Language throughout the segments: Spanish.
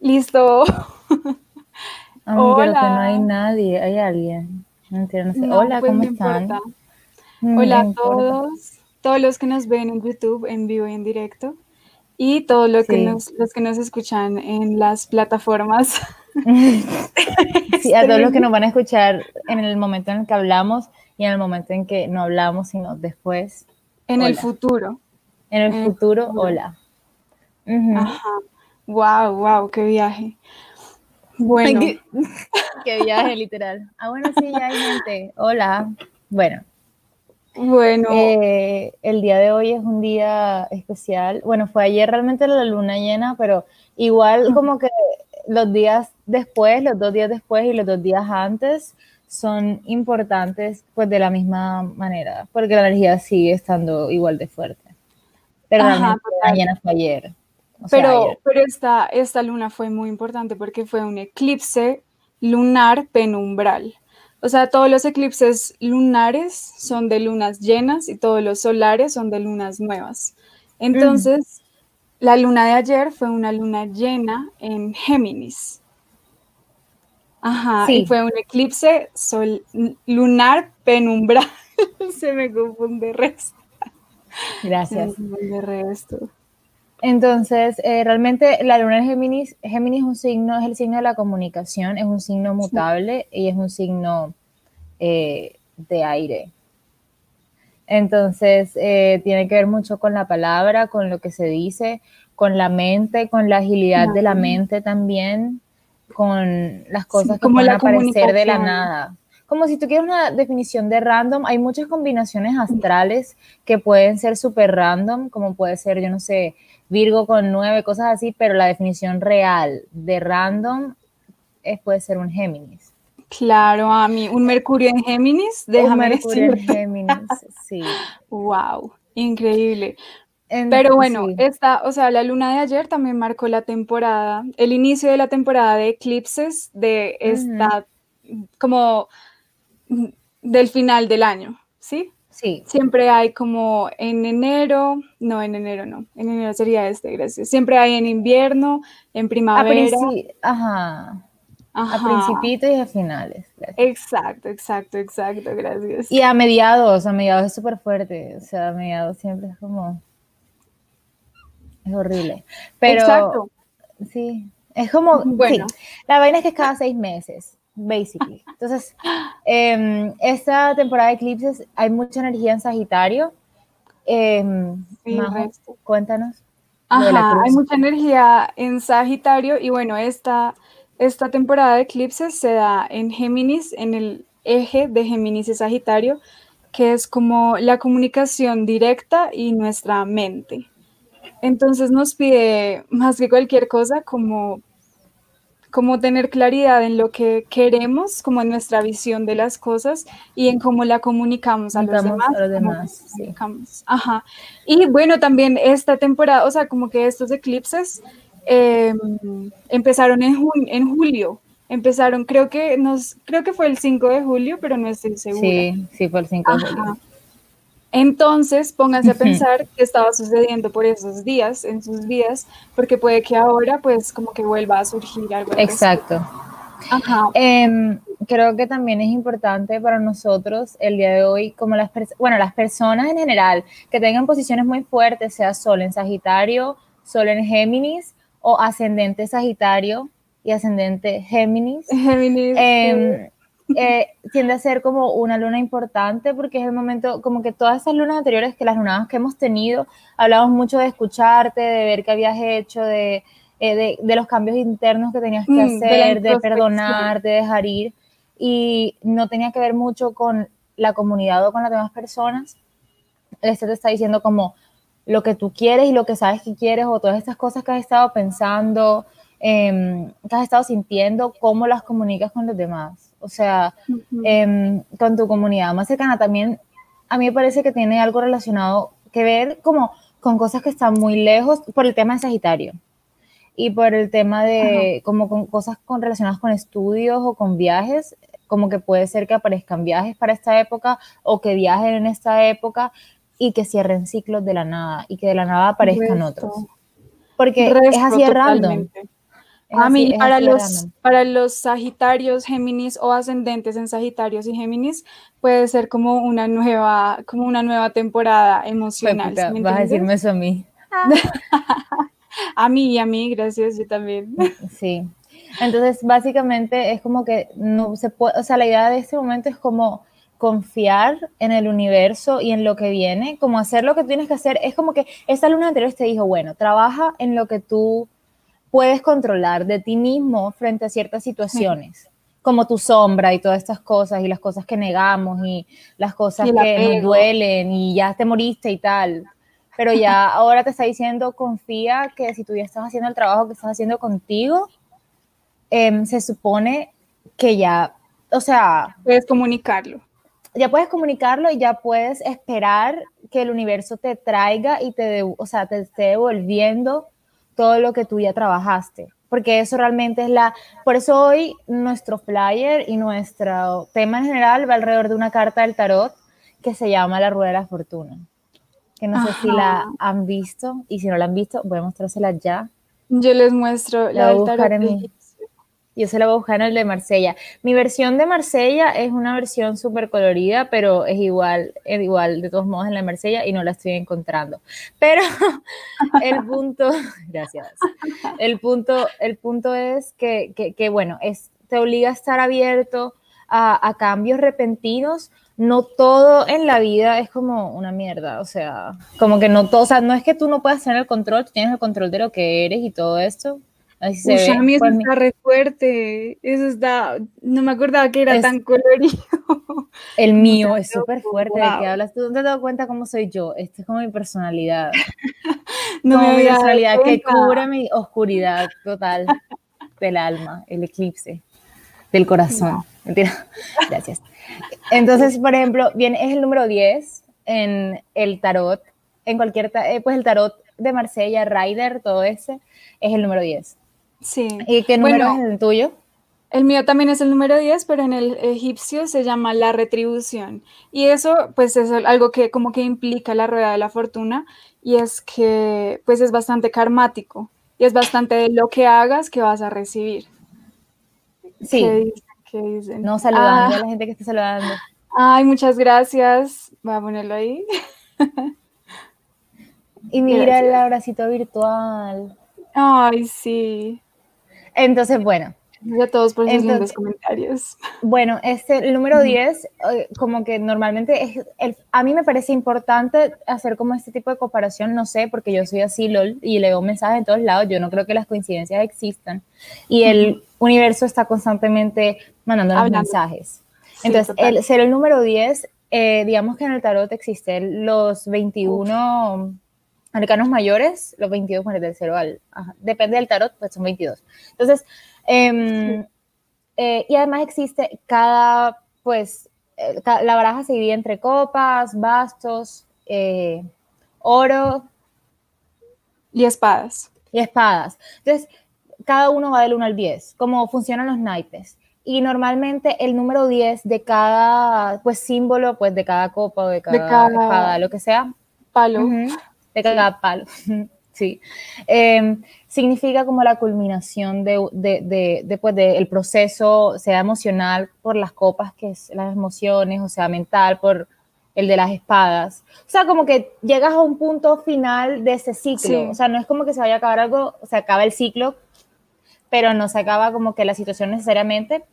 Listo. Hola. no hay nadie, hay alguien. No sé. Hola, pues ¿cómo están? Mm, Hola a todos, todos los que nos ven en YouTube en vivo y en directo y todos los, que, nos, los que nos escuchan en las plataformas. sí, a todos los que nos van a escuchar en el momento en el que hablamos y en el momento en que no hablamos, sino después. En el futuro. En el, futuro, hola. Ajá. Wow, wow, qué viaje. Bueno. qué, viaje, literal. Ah, bueno, sí, ya hay gente. Hola. Bueno. Bueno. Eh, el día de hoy es un día especial. Bueno, fue ayer realmente la luna llena, pero igual como que los días después, los dos días después y los dos días antes son importantes pues de la misma manera, porque la energía sigue estando igual de fuerte. Pero la luna llena fue ayer. Pero pero esta, esta luna fue muy importante porque fue un eclipse lunar penumbral. O sea, todos los eclipses lunares son de lunas llenas y todos los solares son de lunas nuevas. Entonces, la luna de ayer fue una luna llena en Géminis. Ajá, y fue un eclipse sol, lunar penumbral. Se me confunde resto. Gracias. Se me confunde resto. Entonces, eh, realmente la luna en Géminis, Géminis es un signo, es el signo de la comunicación, es un signo mutable y es un signo eh, de aire. Entonces, eh, tiene que ver mucho con la palabra, con lo que se dice, con la mente, con la agilidad de la mente también, con las cosas que pueden aparecer de la nada como si tú quieres una definición de random, hay muchas combinaciones astrales que pueden ser súper random, como puede ser, yo no sé, Virgo con nueve, cosas así, pero la definición real de random es, puede ser un Géminis. Claro, a mí, un Mercurio en Géminis, déjame un Mercurio en Géminis, sí. Wow, increíble. Pero bueno, esta, o sea, la luna de ayer también marcó la temporada, el inicio de la temporada de eclipses de esta, como del final del año, ¿sí? Sí. Siempre hay como en enero, no, en enero no, en enero sería este, gracias. Siempre hay en invierno, en primavera. A ajá. A principitos y a finales. Exacto, exacto, exacto, gracias. Y a mediados, a mediados es súper fuerte, o sea, a mediados siempre es como... Es horrible. Pero... Exacto. Sí, es como... Bueno. la vaina es que es cada seis meses basically. Entonces, em, esta temporada de eclipses hay mucha energía en Sagitario. Eh, cuéntanos. Ajá, hay mucha energía en Sagitario y bueno, esta, esta temporada de eclipses se da en Géminis, en el eje de Géminis y Sagitario, que es como la comunicación directa y nuestra mente. Entonces nos pide más que cualquier cosa como como tener claridad en lo que queremos, como en nuestra visión de las cosas y en cómo la comunicamos a los demás. A los demás Ajá. Y bueno, también esta temporada, o sea, como que estos eclipses em, empezaron en, en julio. Empezaron, creo que, nos, creo que fue el 5 de julio, pero no estoy segura. Sí, sí, fue el 5 de julio. Entonces, pónganse a pensar qué estaba sucediendo por esos días, en sus vidas, porque puede que ahora, pues, como que vuelva a surgir algo. Exacto. Ajá. Em, creo que también es importante para nosotros el día de hoy, como las, bueno, las personas en general que tengan posiciones muy fuertes, sea Sol en Sagitario, Sol en Géminis o ascendente Sagitario y ascendente Géminis. Géminis. Em, eh, tiende a ser como una luna importante porque es el momento, como que todas esas lunas anteriores que las lunadas que hemos tenido, hablamos mucho de escucharte, de ver qué habías hecho, de, eh, de, los cambios internos que tenías que mm, hacer, de, perdonar, de dejar ir, y no tenía que ver mucho con la comunidad o con las demás personas. Este te está diciendo como lo que tú quieres y lo que sabes que quieres o todas estas cosas que has estado pensando, eh, que has estado sintiendo, cómo las comunicas con los demás o sea, em, con tu comunidad más cercana. También a mí me parece que tiene algo relacionado que ver como con cosas que están muy lejos por el tema de Sagitario y por el tema de como con cosas con, relacionadas con estudios o con viajes, como que puede ser que aparezcan viajes para esta época o que viajen en esta época y que cierren ciclos de la nada y que de la nada aparezcan otros. Porque es así random. A mí, para los, para los Sagitarios, Géminis o ascendentes en Sagitarios y Géminis, puede ser como una nueva, como una nueva temporada emocional. vas a decirme eso a mí. a mí y a mí, gracias, yo también. Sí. Entonces, básicamente es como que no se puede, o sea, la idea de este momento es como confiar en el universo y en lo que viene, como hacer lo que tienes que hacer. Es como que esta luna anterior te dijo, bueno, trabaja en lo que tú puedes controlar de ti mismo frente a ciertas situaciones, como tu sombra y todas estas cosas y las cosas que negamos y las cosas que nos duelen y ya te moriste y tal. Pero ya ahora te está diciendo, confía que si tú ya estás haciendo el trabajo que estás haciendo contigo, em, se supone que ya, o sea... Puedes comunicarlo. Ya puedes comunicarlo y ya puedes esperar que el universo te traiga y te, o sea, te esté devolviendo todo lo que tú ya trabajaste, porque eso realmente es la, por eso hoy nuestro flyer y nuestro tema en general va alrededor de una carta del tarot que se llama la rueda de la fortuna, que no sé si la han visto y si no la han visto voy a mostrársela ya. Yo les muestro la, del tarot. Yo se la voy a buscar en el de Marsella. Mi versión de Marsella es una versión súper colorida, pero es igual, es igual de todos modos en la Marsella y no la estoy encontrando. Pero el punto, gracias. El punto, el punto es que, que, bueno, es, te obliga a estar abierto a, a cambios repentinos, no todo en la vida es como una mierda, o sea, como que no todo, o sea, no es que tú no puedas tener el control, tú tienes el control de lo que eres y todo esto, Así se eso está re fuerte. Eso está, no me acordaba que era tan colorido. El mío es súper fuerte. ¿De qué hablas tú? ¿No te has dado cuenta cómo soy yo? Esta es como mi personalidad. no me mi personalidad que cubre mi oscuridad total del alma, el eclipse del corazón. Mentira. Gracias. Entonces, por ejemplo, viene, es el número 10 en el tarot, en cualquier, eh, pues el tarot de Marsella, Rider, todo ese, es el número 10. Sí. ¿Y qué número es el tuyo? El mío también es el número 10, pero en el egipcio se llama la retribución. Y eso, pues, es algo que como que implica la rueda de la fortuna y es que, pues, es bastante karmático y es bastante de lo que hagas que vas a recibir. Sí. ¿Qué dicen? No, saludando a la ah. gente que está saludando. Ay, muchas gracias. Voy a ponerlo ahí. y mira el abracito virtual. Ay, sí. Entonces, bueno. a todos por sus lindos comentarios. Bueno, este, el número 10, eh, como que normalmente es, el, a mí me parece importante hacer como este tipo de comparación, no sé, porque yo soy así, LOL, y leo mensajes en todos lados, yo no creo que las coincidencias existan, y el universo está constantemente mandando los mensajes. Entonces, el, ser el número 10, eh, digamos que en el tarot existen los 21 arcanos mayores, los 22 bueno, del 0 al, depende del tarot, pues son 22. Entonces, em, eh, y además existe cada, pues, eh, la baraja se divide entre copas, bastos, eh, oro. Y espadas. Y espadas. Entonces, cada uno va del 1 al 10, como funcionan los naipes. Y normalmente el número 10 de cada, pues, símbolo, pues, de cada copa o de cada, espada, lo que sea. Palo de cada palo. sí. Em, significa como la culminación de, de, de, pues, del proceso, sea emocional por las copas, que es las emociones, o sea, mental por el de las espadas. O sea, como que llegas a un punto final de ese ciclo. O sea, no es como que se vaya a acabar algo, se acaba el ciclo, pero no se acaba como que la situación necesariamente.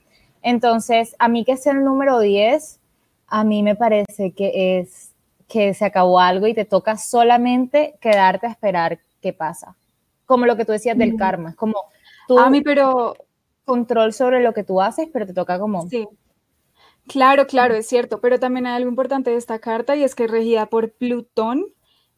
Entonces, a mí que sea el número 10, a mí me parece que es que se acabó algo y te toca solamente quedarte a esperar qué pasa. Como lo que tú decías del karma, es como tú a mí pero control sobre lo que tú haces, pero te toca como Sí. Claro, claro, es cierto, pero también hay algo importante de esta carta y es que es regida por Plutón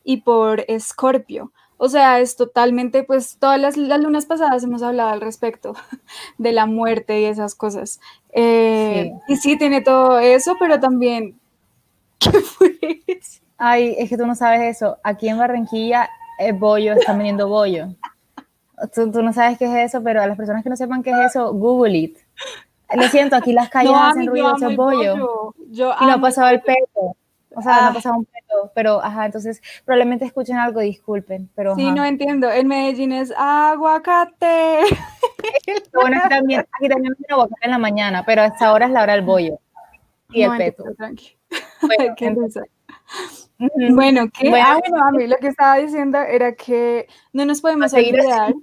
y por Escorpio. O sea, es totalmente, pues todas las, lunas pasadas hemos hablado al respecto de la muerte y esas cosas. Eh, y sí, tiene todo eso, pero también ¿Qué fue eso? Ay, es que tú no sabes eso. Aquí en Barranquilla, es bollo, están vendiendo bollo. Tú, no sabes qué es eso, pero a las personas que no sepan qué es eso, Google it. Lo siento, aquí las calles hacen ruido, eso es bollo. Yo y no ha pasado el peto. O sea, no ha ah. pasado un peto, pero ajá, entonces probablemente escuchen algo, disculpen, pero Sí, no entiendo. En Medellín es aguacate. bueno, aquí también, aquí también me quiero en la mañana, pero a esta hora es la hora del bollo y el peto. Bueno, ¿qué bueno, ¿qué? Bueno, ah, bueno, a mí lo que estaba diciendo era que no nos podemos olvidar.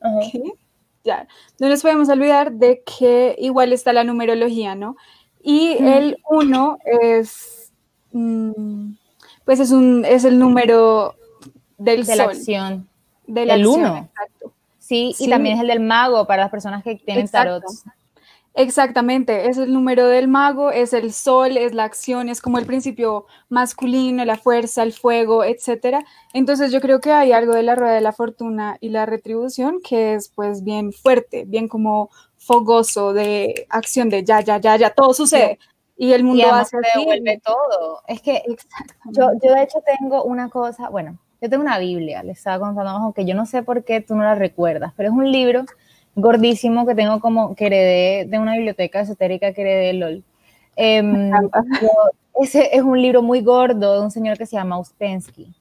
Ya, no nos podemos olvidar de que igual está la numerología, ¿no? Y el 1 es, mm, pues es, un, es el número del de la acción. De el 1. Sí, y también es el del mago para las personas que tienen tarot. Exactamente, es el número del mago, es el sol, es la acción, es como el principio masculino, la fuerza, el fuego, etcétera. Entonces yo creo que hay algo de la rueda de la fortuna y la retribución que es pues bien fuerte, bien como fogoso de acción de ya, ya, ya, ya, todo sucede. Y el mundo hace así. devuelve todo. Es que yo, yo de hecho tengo una cosa, bueno, yo tengo una Biblia, les estaba contando, aunque yo no sé por qué tú no la recuerdas, pero es un libro gordísimo que tengo como que heredé de una biblioteca esotérica que heredé LOL. Em, ese es un libro muy gordo de un señor que se llama Uspensky.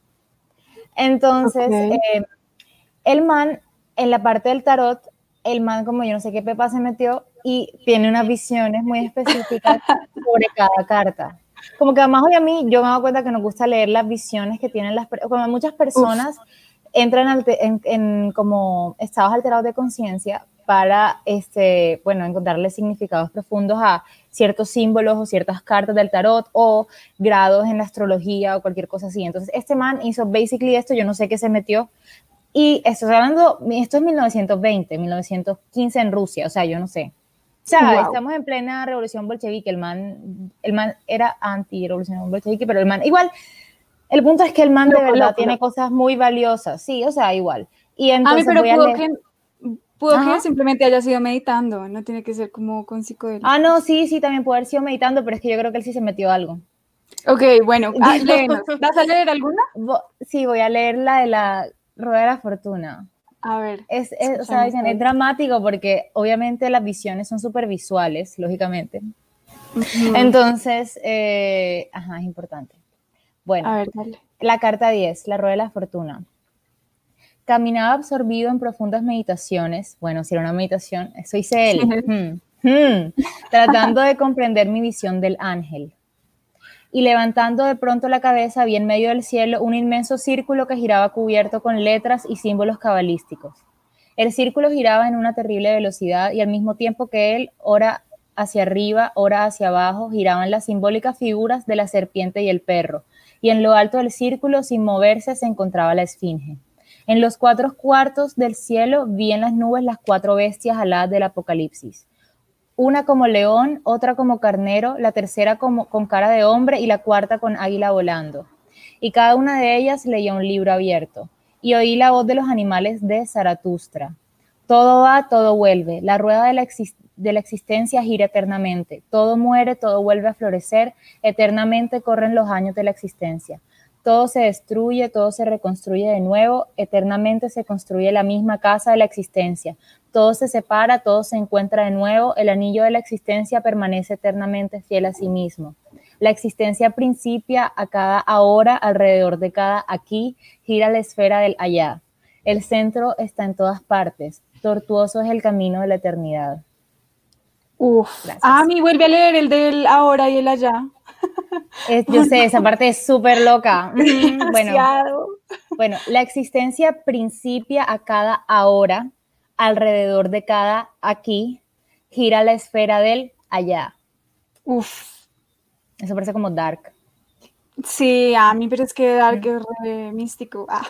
Entonces, em, el man, en la parte del tarot, el man, como yo no sé qué pepa se metió y tiene unas visiones muy específicas sobre cada carta. Como que además hoy a mí, yo me doy cuenta que nos gusta leer las visiones que tienen las como muchas personas entran en, como estados alterados de conciencia para, este, bueno, encontrarle significados profundos a ciertos símbolos o ciertas cartas del tarot o grados en la astrología o cualquier cosa así. Entonces, este man hizo basically esto, yo no sé qué se metió. Y estoy hablando, esto es 1920, 1915 en Rusia, o sea, yo no sé. O sea, estamos en plena revolución bolchevique, el man, el man era anti-revolución bolchevique, pero el man, igual, el punto es que el man de verdad tiene cosas muy valiosas, sí, o sea, igual. Y entonces a mí, pero pudo, que, pudo que, simplemente haya sido meditando, no tiene que ser como con psicodelia. Ah, no, sí, sí, también puede haber sido meditando, pero es que yo creo que él sí se metió algo. Ok, bueno, ah, ¿vas a leer alguna? Sí, voy a leer la de la Rueda de la Fortuna. A ver. Es, es, o sea, es dramático porque obviamente las visiones son súper visuales, lógicamente. Entonces, eh, ajá, es importante. Bueno, la carta 10, la rueda de la fortuna. Caminaba absorbido en profundas meditaciones. Bueno, si era una meditación, eso hice él. Hmm, hmm. tratando de comprender mi visión del ángel. Y levantando de pronto la cabeza, vi en medio del cielo un inmenso círculo que giraba cubierto con letras y símbolos cabalísticos. El círculo giraba en una terrible velocidad y al mismo tiempo que él, ora hacia arriba, ora hacia abajo, giraban las simbólicas figuras de la serpiente y el perro, y en lo alto del círculo, sin moverse, se encontraba la esfinge. En los cuatro cuartos del cielo vi en las nubes las cuatro bestias aladas del Apocalipsis. Una como león, otra como carnero, la tercera con cara de hombre y la cuarta con águila volando. Y cada una de ellas leía un libro abierto. Y oí la voz de los animales de Zaratustra. Todo va, todo vuelve. La rueda de la, de la existencia gira eternamente. Todo muere, todo vuelve a florecer, eternamente corren los años de la existencia. Todo se destruye, todo se reconstruye de nuevo, eternamente se construye la misma casa de la existencia. Todo se separa, todo se encuentra de nuevo, el anillo de la existencia permanece eternamente fiel a sí mismo. La existencia principia a cada ahora, alrededor de cada aquí, gira la esfera del allá. El centro está en todas partes. Tortuoso es el camino de la eternidad. Uf, a mí vuelve a leer el del ahora y el allá. yo sé, esa parte es súper loca. bueno, bueno, la existencia principia a cada ahora, alrededor de cada aquí, gira la esfera del allá. Uf. Eso parece como dark. Sí, a mí, pero es que Dark es re místico. Ah.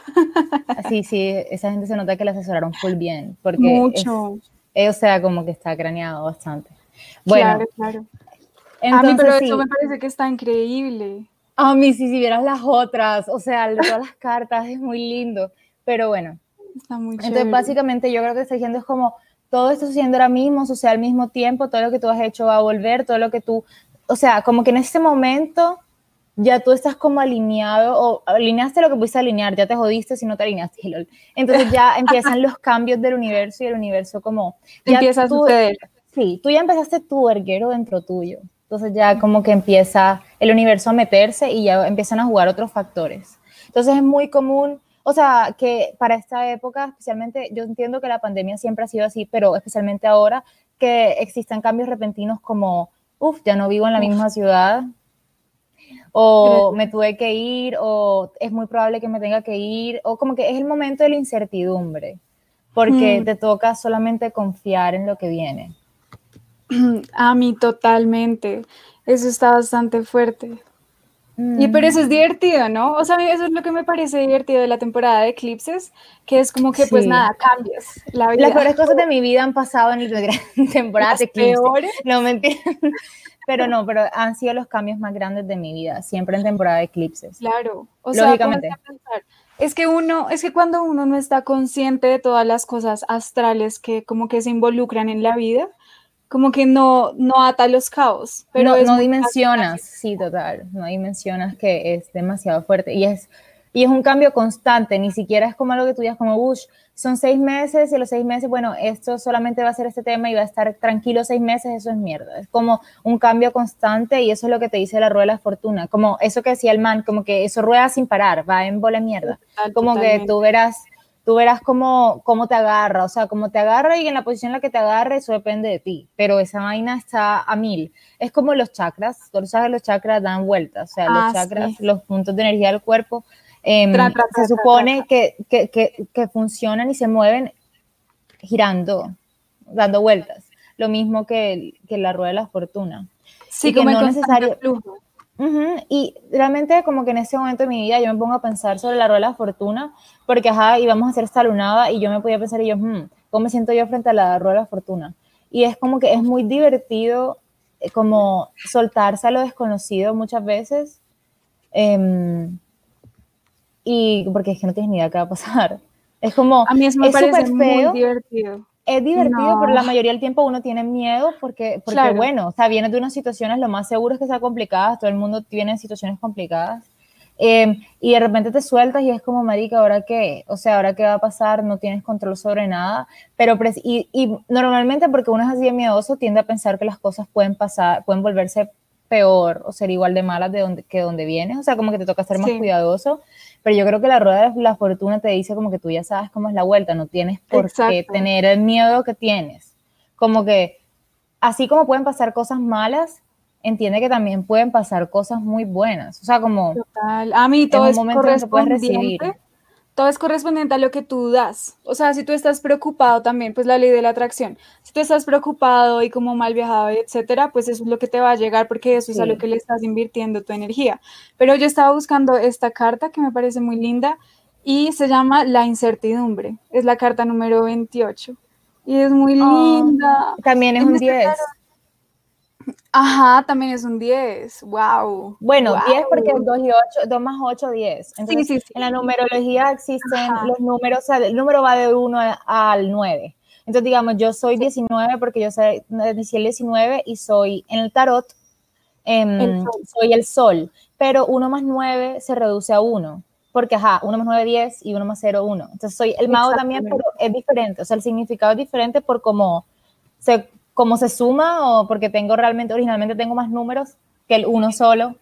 Sí, sí, esa gente se nota que la asesoraron full bien. Porque Mucho. O sea, como que está craneado bastante. Bueno, claro, a mí, pero eso me parece que está increíble. A mí, sí, si vieras las otras, o sea, todas las cartas, es muy lindo. Pero bueno. Está muy Entonces, básicamente, yo creo que está diciendo es como todo esto sucediendo ahora mismo, o sea, al mismo tiempo, todo lo que tú has hecho va a volver, todo lo que tú, o sea, como que en este momento ya tú estás como alineado o alineaste lo que pudiste alinear, ya te jodiste si no te alineaste. Entonces ya empiezan los cambios del universo y el universo como... Empieza a suceder. Sí, tú ya empezaste tu erguero dentro tuyo. Entonces ya como que empieza el universo a meterse y ya empiezan a jugar otros factores. Entonces es muy común o sea, que para esta época, especialmente, yo entiendo que la pandemia siempre ha sido así, pero especialmente ahora, que existan cambios repentinos como, uff, ya no vivo en la misma ciudad, o me tuve que ir, o es muy probable que me tenga que ir, o como que es el momento de la incertidumbre, porque te toca solamente confiar en lo que viene. A mí totalmente, eso está bastante fuerte. Y pero eso es mm. divertido, ¿no? O sea, eso es lo que me parece divertido de la temporada de Eclipses, que es como que pues nada, cambias la vida. Las peores cosas de mi vida han pasado en la temporada de Eclipses. No, mentira. Pero no, pero han sido los cambios más grandes de mi vida, siempre en temporada de eclipses. Claro, o Lógicamente. es que uno, es que cuando uno no está consciente de todas las cosas astrales que como que se involucran en la vida, como que no, no ata los caos. Pero no, no dimensionas, sí, total, no dimensionas que es demasiado fuerte. Y es, y es un cambio constante, ni siquiera es como algo que tú digas como Bush, son seis meses y los seis meses, bueno, esto solamente va a ser este tema y va a estar tranquilo seis meses, eso es mierda. Es como un cambio constante y eso es lo que te dice la rueda de la fortuna, como eso que decía el man, como que eso rueda sin parar, va en bola mierda. como que tú verás, tú verás cómo, cómo te agarra, o sea, cómo te agarra y en la posición en la que te agarre, eso depende de ti, pero esa vaina está a mil. Es como los chakras, tú sabes, los chakras dan vueltas, o sea, los ah, chakras, los puntos de energía del cuerpo Em, se supone que, que, que, funcionan y se mueven girando, dando vueltas. Lo mismo que, que la rueda de la fortuna. Sí, como no necesario. Y realmente como que en ese momento de mi vida yo me pongo a pensar sobre la rueda de la fortuna, porque ajá, íbamos a hacer esta lunada y yo me podía pensar y yo, hmm, ¿cómo me siento yo frente a la rueda de la fortuna? Y es como que es muy divertido eh, como soltarse a lo desconocido muchas veces. Eh, y porque es que no tienes ni idea qué va a pasar. Es como, a mí eso me parece muy divertido. Es divertido, pero la mayoría del tiempo uno tiene miedo porque, porque bueno, o sea, vienes de unas situaciones, lo más seguro es que sean complicadas, todo el mundo tiene situaciones complicadas. Em, y de repente te sueltas y es como, marica, ¿ahora qué? O sea, ¿ahora qué va a pasar? No tienes control sobre nada. Pero, y, y normalmente porque uno es así de miedoso, tiende a pensar que las cosas pueden pasar, pueden volverse peor o ser igual de malas de donde, que donde vienes. O sea, como que te toca ser más cuidadoso pero yo creo que la rueda de la fortuna te dice como que tú ya sabes cómo es la vuelta, no tienes por qué tener el miedo que tienes. Como que así como pueden pasar cosas malas, entiende que también pueden pasar cosas muy buenas. O sea, como Total. A mí todo es correspondiente todo es correspondiente a lo que tú das. O sea, si tú estás preocupado también, pues la ley de la atracción. Si tú estás preocupado y como mal viajado, etcétera, pues eso es lo que te va a llegar porque eso es a lo que le estás invirtiendo tu energía. Pero yo estaba buscando esta carta que me parece muy linda y se llama La incertidumbre. Es la carta número 28 y es muy ah, linda. también es un 10. Ajá, también es un 10. Wow. Bueno, 10 porque es 2 y 8, 2 más 8, 10. Entonces, sí, sí, sí. en la numerología existen los números, o sea, el número va de 1 al 9. Entonces, digamos, yo soy 19 porque yo soy, nací el 19 y soy en el tarot, eh, soy el sol, pero 1 más 9 se reduce a 1 porque, ajá, 1 más 9, 10 y 1 más 0, 1. Entonces, soy el mago también, pero es diferente, o sea, el significado es diferente por cómo se cómo se suma o porque tengo realmente, originalmente tengo más números que el uno solo.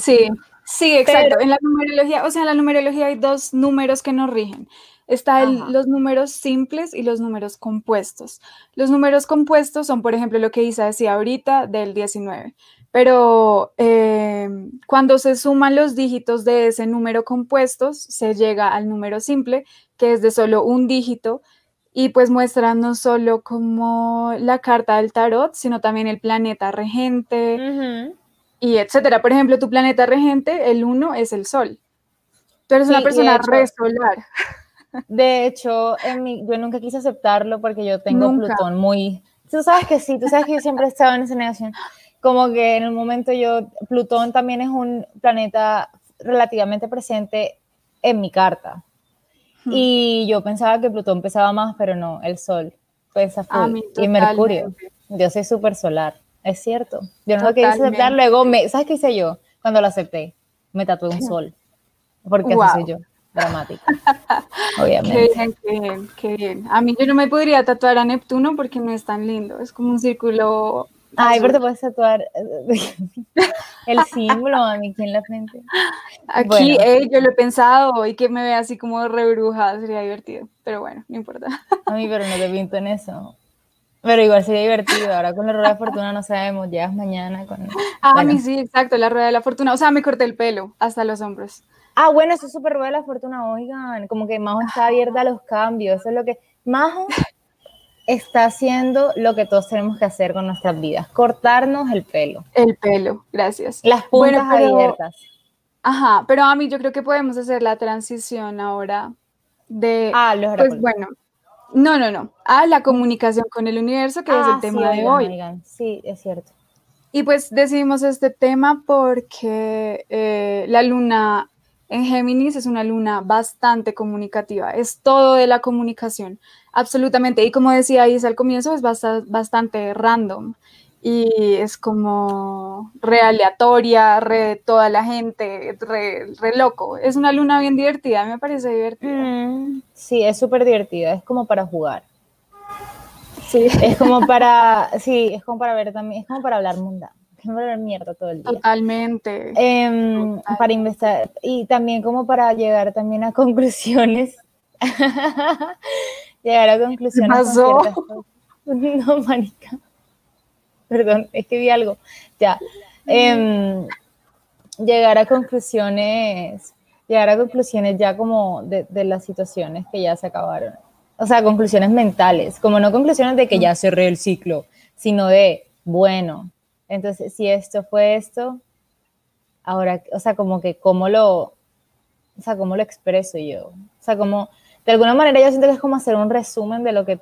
Sí, sí, exacto. en la numerología, o sea, en la numerología hay dos números que nos rigen. Están los números simples y los números compuestos. Los números compuestos son, por ejemplo, lo que Isa decía ahorita del 19. Pero eh, cuando se suman los dígitos de ese número compuestos, se llega al número simple, que es de solo un dígito, y pues muestra no solo como la carta del tarot, sino también el planeta regente y etcétera. Por ejemplo, tu planeta regente, el uno es el sol. Tú eres una persona re solar. De hecho, en mi, yo nunca quise aceptarlo porque yo tengo Plutón muy... Tú sabes que sí, tú sabes que yo siempre he estado en esa negación. Como que en el momento yo, Plutón también es un planeta relativamente presente en mi carta. Y yo pensaba que Plutón pesaba más, pero no, el Sol pesa full. y Mercurio. Yo soy súper solar, es cierto. Yo no lo quería aceptar, luego, me, ¿sabes qué hice yo? Cuando lo acepté, me tatué un sol, porque así soy yo, dramática, obviamente. Qué bien, qué bien, qué bien. A mí yo no me podría tatuar a Neptuno porque no es tan lindo, es como un círculo Ay, pero te puedes tatuar el símbolo a mí aquí en la frente. Aquí, yo lo he pensado y que me vea así como rebruja sería divertido. Pero bueno, no importa. A mí, pero no te pinto en eso. Pero igual sería divertido. Ahora con la rueda de fortuna no sabemos. Llegas mañana con. Ah, a mí sí, exacto, la rueda de la fortuna. O sea, me corté el pelo hasta los hombros. Ah, bueno, eso es súper rueda de la fortuna. Oigan, como que Majo está abierta a los cambios. Eso es lo que. Majo está haciendo lo que todos tenemos que hacer con nuestras vidas: cortarnos el pelo. El pelo, gracias. Las puntas abiertas. Ajá, pero a mí yo creo que podemos hacer la transición ahora de. Ah, los Pues bueno no, no, no. A la comunicación con el universo, que es el ah, tema de hoy. Sí, es cierto. Y pues decidimos este tema porque eh, la luna en Géminis es una luna bastante comunicativa, es todo de la comunicación, absolutamente. Y como decía Isa al comienzo, es bastante random y es como re aleatoria, re toda la gente, re, loco. Es una luna bien divertida, me parece divertida. Mm, sí, es súper divertida, es como para jugar. Sí. Es como para, sí, es como para ver también, es como para hablar mundano. Ver mierda todo el día. Totalmente. Em, para investigar y también como para llegar también a conclusiones. llegar a conclusiones. ¿Qué pasó? No, manica perdón, es que vi algo, ya. Em, llegar a conclusiones, llegar a conclusiones ya como de, las situaciones que ya se acabaron. O sea, conclusiones mentales, como no conclusiones de que ya cerré el ciclo, sino de, bueno, entonces si esto fue esto, ahora, o sea, como que cómo lo, o sea, cómo lo expreso yo. O sea, como, de alguna manera yo siento que es como hacer un resumen de lo que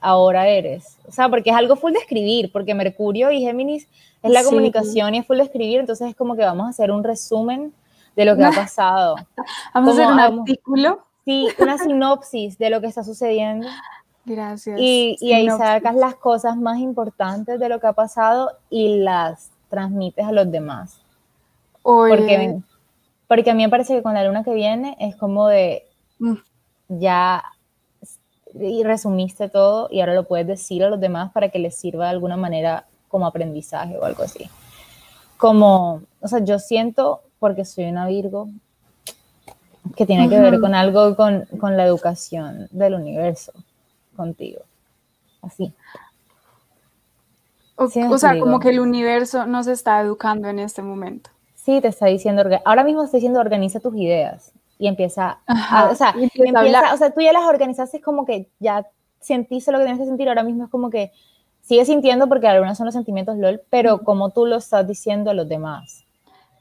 ahora eres. O sea, porque es algo full de escribir, porque Mercurio y Géminis es la comunicación y es full de escribir, entonces es como que vamos a hacer un resumen de lo que ha pasado. vamos a hacer un artículo. Sí, una sinopsis de lo que está sucediendo. Gracias. Y, y ahí sacas las cosas más importantes de lo que ha pasado y las transmites a los demás. Porque, porque a mí me parece que con la luna que viene es como de mm. ya y resumiste todo y ahora lo puedes decir a los demás para que les sirva de alguna manera como aprendizaje o algo así. Como, o sea, yo siento, porque soy una Virgo, que tiene que ver con algo con, con, la educación del universo contigo. Así. O, o sea, como que el universo nos está educando en este momento. Sí, te está diciendo, ahora mismo está diciendo organiza tus ideas y empieza, a, o, sea, o sea, tú ya las organizaste como que ya sentiste lo que tienes que sentir, ahora mismo es como que sigues sintiendo porque algunos son los sentimientos LOL, pero como tú lo estás diciendo a los demás.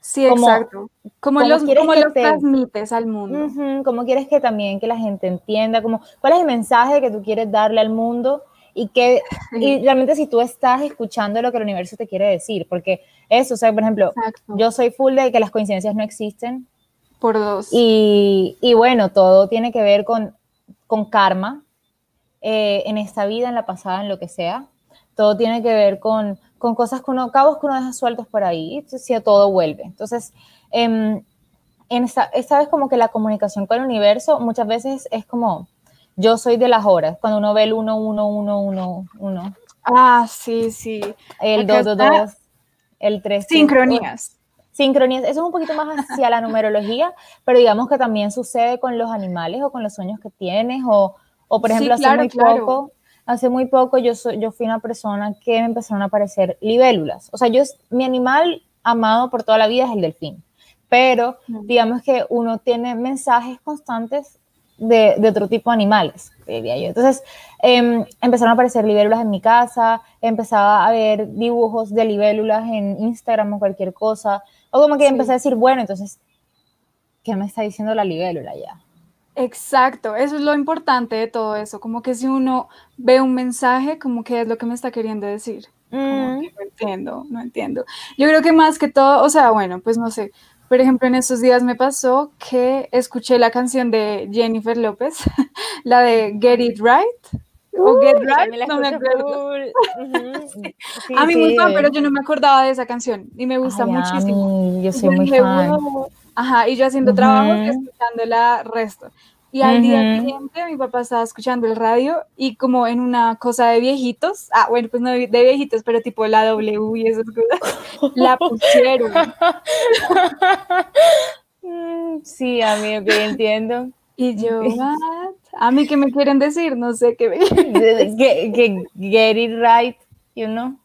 Sí, exacto. Como, los, como los transmites al mundo. como quieres que también que la gente entienda, como cuál es el mensaje que tú quieres darle al mundo y que y realmente si tú estás escuchando lo que el universo te quiere decir, porque eso, o sea, por ejemplo, yo soy full de que las coincidencias no existen, por dos. Y, y bueno, todo tiene que ver con, con karma, eh, en esta vida, en la pasada, en lo que sea. Todo tiene que ver con, con cosas, que uno, cabos que uno deja sueltos por ahí, si todo vuelve. Entonces, em, en esta, esta vez como que la comunicación con el universo muchas veces es como, yo soy de las horas, cuando uno ve el 1, 1, 1, 1, 1. Ah, sí, sí. El 2, 2, 2, el 3. Sincronías sincronías, eso es un poquito más hacia la numerología, pero digamos que también sucede con los animales o con los sueños que tienes, o, o por ejemplo, hace muy poco, hace muy poco yo, soy, yo fui una persona que me empezaron a aparecer libélulas. O sea, yo, mi animal amado por toda la vida es el delfín, pero digamos que uno tiene mensajes constantes de, de, otro tipo de animales, diría yo. Entonces, em, empezaron a aparecer libélulas en mi casa, empezaba a ver dibujos de libélulas en Instagram o cualquier cosa. O como que empecé a decir, bueno, entonces, ¿qué me está diciendo la libélula ya? Exacto, eso es lo importante de todo eso, como que si uno ve un mensaje, como que es lo que me está queriendo decir. Mm. no entiendo, no entiendo. Yo creo que más que todo, o sea, bueno, pues no sé, por ejemplo, en estos días me pasó que escuché la canción de Jennifer López, la de Get It Right o Get Right, no me acuerdo. a mí muy fan, pero yo no me acordaba de esa canción y me gusta muchísimo. yo soy muy fan. Ajá, y yo haciendo trabajo y escuchándola resto. Y al día siguiente mi papá estaba escuchando el radio y como en una cosa de viejitos, ah, bueno, pues no de, viejitos, pero tipo la W y esas cosas, la pusieron. Sí, a mí entiendo. Y yo, A mí que me quieren decir, no sé qué. que, que get it right, you know.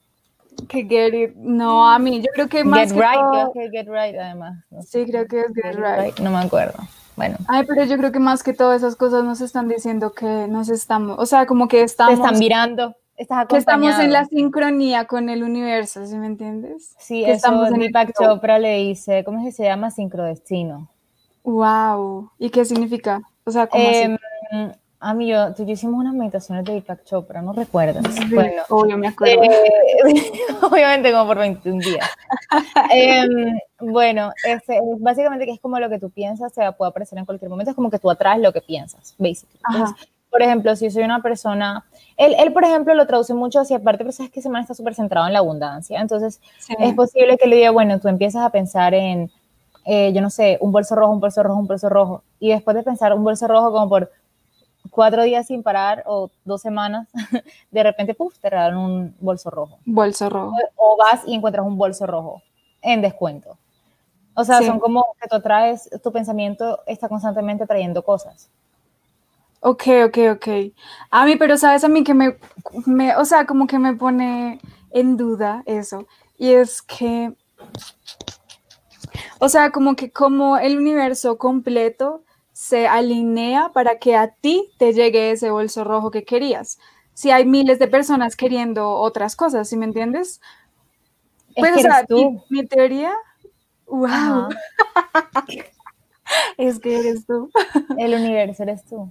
Que get it, no, a mí, yo creo que más get right, creo que get right además. sí, creo que es get, right. No me acuerdo. Bueno. Ay, pero yo creo que más que todas esas cosas nos están diciendo que nos estamos, o sea, como que estamos... Te están mirando, estás Que estamos en la sincronía con el universo, ¿sí me entiendes? Sí, que estamos en Deepak Chopra le dice, ¿cómo es que se llama? Sincrodestino. Wow. ¿Y qué significa? O sea, ¿cómo eh, a mí, yo, tú hicimos unas meditaciones de Deepak Chopra, ¿no recuerdas? bueno, obvio, me acuerdo. Eh, obviamente como por 21 días. Em, bueno, este, básicamente que es como lo que tú piensas, se puede aparecer en cualquier momento, es como que tú atraes lo que piensas, basically. por ejemplo, si soy una persona, él, él, por ejemplo, lo traduce mucho hacia aparte, pero sabes que Semana está súper centrado en la abundancia, entonces es posible que le diga, bueno, tú empiezas a pensar en, eh, yo no sé, un bolso rojo, un bolso rojo, un bolso rojo, y después de pensar un bolso rojo como por cuatro días sin parar o dos semanas, de repente, puff, te regalan un bolso rojo. Bolso rojo. O, vas y encuentras un bolso rojo en descuento. O sea, son como que tú traes, tu pensamiento está constantemente trayendo cosas. Ok, ok, ok. A mí, pero sabes a mí que me, me, o sea, como que me pone en duda eso. Y es que, o sea, como que como el universo completo se alinea para que a ti te llegue ese bolso rojo que querías. Si hay miles de personas queriendo otras cosas, ¿sí me entiendes? Pues, o sea, tú. Mi, teoría, wow. es que eres tú. El universo eres tú.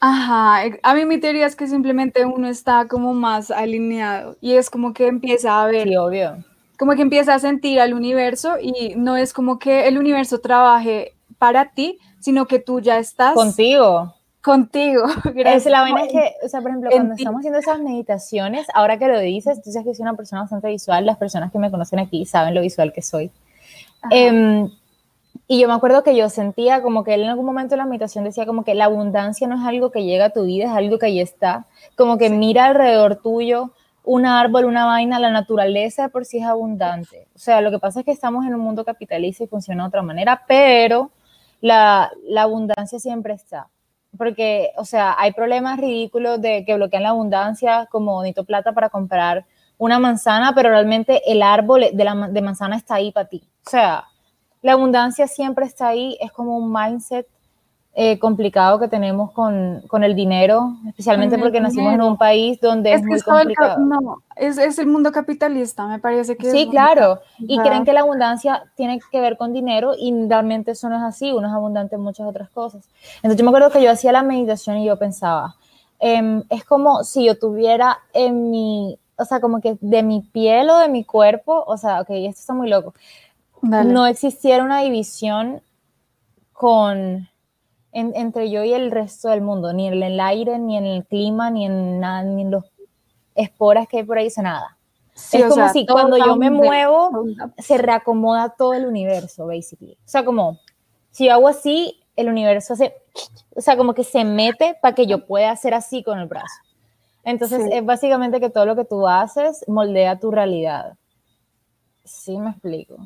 Ajá, a mí mi teoría es que simplemente uno está como más alineado y es como que empieza a ver. Sí, obvio. Como que empieza a sentir al universo y no es como que el universo trabaje para ti, sino que tú ya estás contigo. Contigo. Es la vaina es que, o sea, por ejemplo, cuando estamos haciendo esas meditaciones, ahora que lo dices, tú sabes que soy una persona bastante visual, las personas que me conocen aquí saben lo visual que soy. Em, y yo me acuerdo que yo sentía como que él en algún momento de la meditación decía como que la abundancia no es algo que llega a tu vida, es algo que ahí está. Como que mira alrededor tuyo un árbol, una vaina, la naturaleza por sí es abundante. O sea, lo que pasa es que estamos en un mundo capitalista y funciona de otra manera, pero la, abundancia siempre está. Porque, o sea, hay problemas ridículos de que bloquean la abundancia, como necesito plata para comprar una manzana, pero realmente el árbol de, la, de manzana está ahí para ti. O sea, la abundancia siempre está ahí, es como un mindset eh, complicado que tenemos con, con el dinero, especialmente porque nacimos en un país donde es, muy complicado. no, es, es, el mundo capitalista, me parece que Sí, claro, y creen que la abundancia tiene que ver con dinero y realmente eso no es así, uno es abundante en muchas otras cosas. Entonces yo me acuerdo que yo hacía la meditación y yo pensaba, em, es como si yo tuviera en mi, o sea, como que de mi piel o de mi cuerpo, o sea, ok, esto está muy loco, no existiera una división con entre yo y el resto del mundo, ni en el aire, ni en el clima, ni en nada, ni en los esporas que hay por ahí, nada. es como si cuando yo me muevo, se reacomoda todo el universo, basically. O sea, como si yo hago así, el universo se, o sea, como que se mete para que yo pueda hacer así con el brazo. Entonces, es básicamente que todo lo que tú haces moldea tu realidad. Sí, me explico.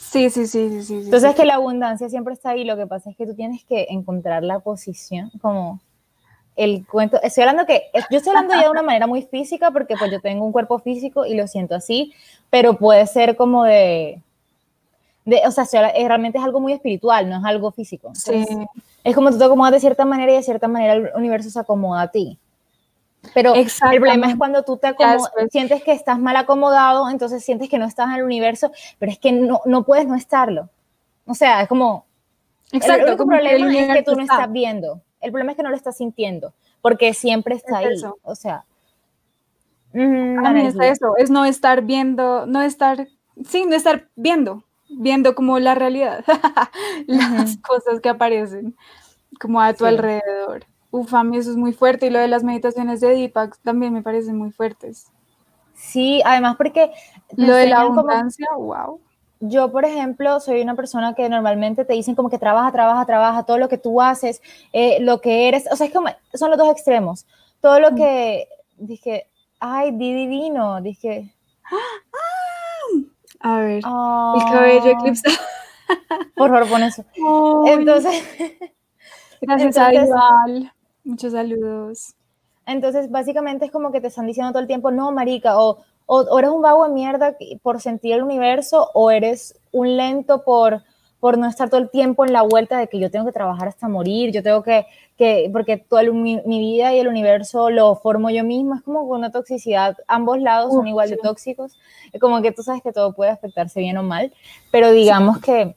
Sí, sí, sí, sí, Entonces que la abundancia siempre está ahí, lo que pasa es que tú tienes que encontrar la posición, como el cuento, estoy hablando que, yo estoy hablando ya de una manera muy física porque pues yo tengo un cuerpo físico y lo siento así, pero puede ser como de, de o sea, realmente es algo muy espiritual, no es algo físico. sí. Es como tú te acomodas de cierta manera y de cierta manera el universo se acomoda a ti. Pero el problema es cuando tú te sientes que estás mal acomodado, entonces sientes que no estás en el universo, pero es que no, no puedes no estarlo. O sea, es como... Exacto, el único problema es que tú no estás viendo. El problema es que no lo estás sintiendo, porque siempre está ahí. O sea... a mí es eso, es no estar viendo, no estar, sí, no estar viendo, viendo como la realidad, las cosas que aparecen como a tu alrededor. Uf, a mí eso es muy fuerte y lo de las meditaciones de Deepak también me parecen muy fuertes. Sí, además porque... Lo de la abundancia, wow. yo, por ejemplo, soy una persona que normalmente te dicen como que trabaja, trabaja, trabaja, todo lo que tú haces, eh, lo que eres, o sea, es como, son los dos extremos. Todo lo que, dije, ay, di divino, dije. A ver, el cabello ah. eclipsado. Por favor, pon eso. Entonces. Gracias a igual. Muchos saludos. Entonces, básicamente es como que te están diciendo todo el tiempo, no, marica, o, o, eres un vago de mierda por sentir el universo, o eres un lento por, por no estar todo el tiempo en la vuelta de que yo tengo que trabajar hasta morir, yo tengo que, que porque toda mi, vida y el universo lo formo yo misma, es como una toxicidad, ambos lados son igual de tóxicos, es como que tú sabes que todo puede afectarse bien o mal, pero digamos que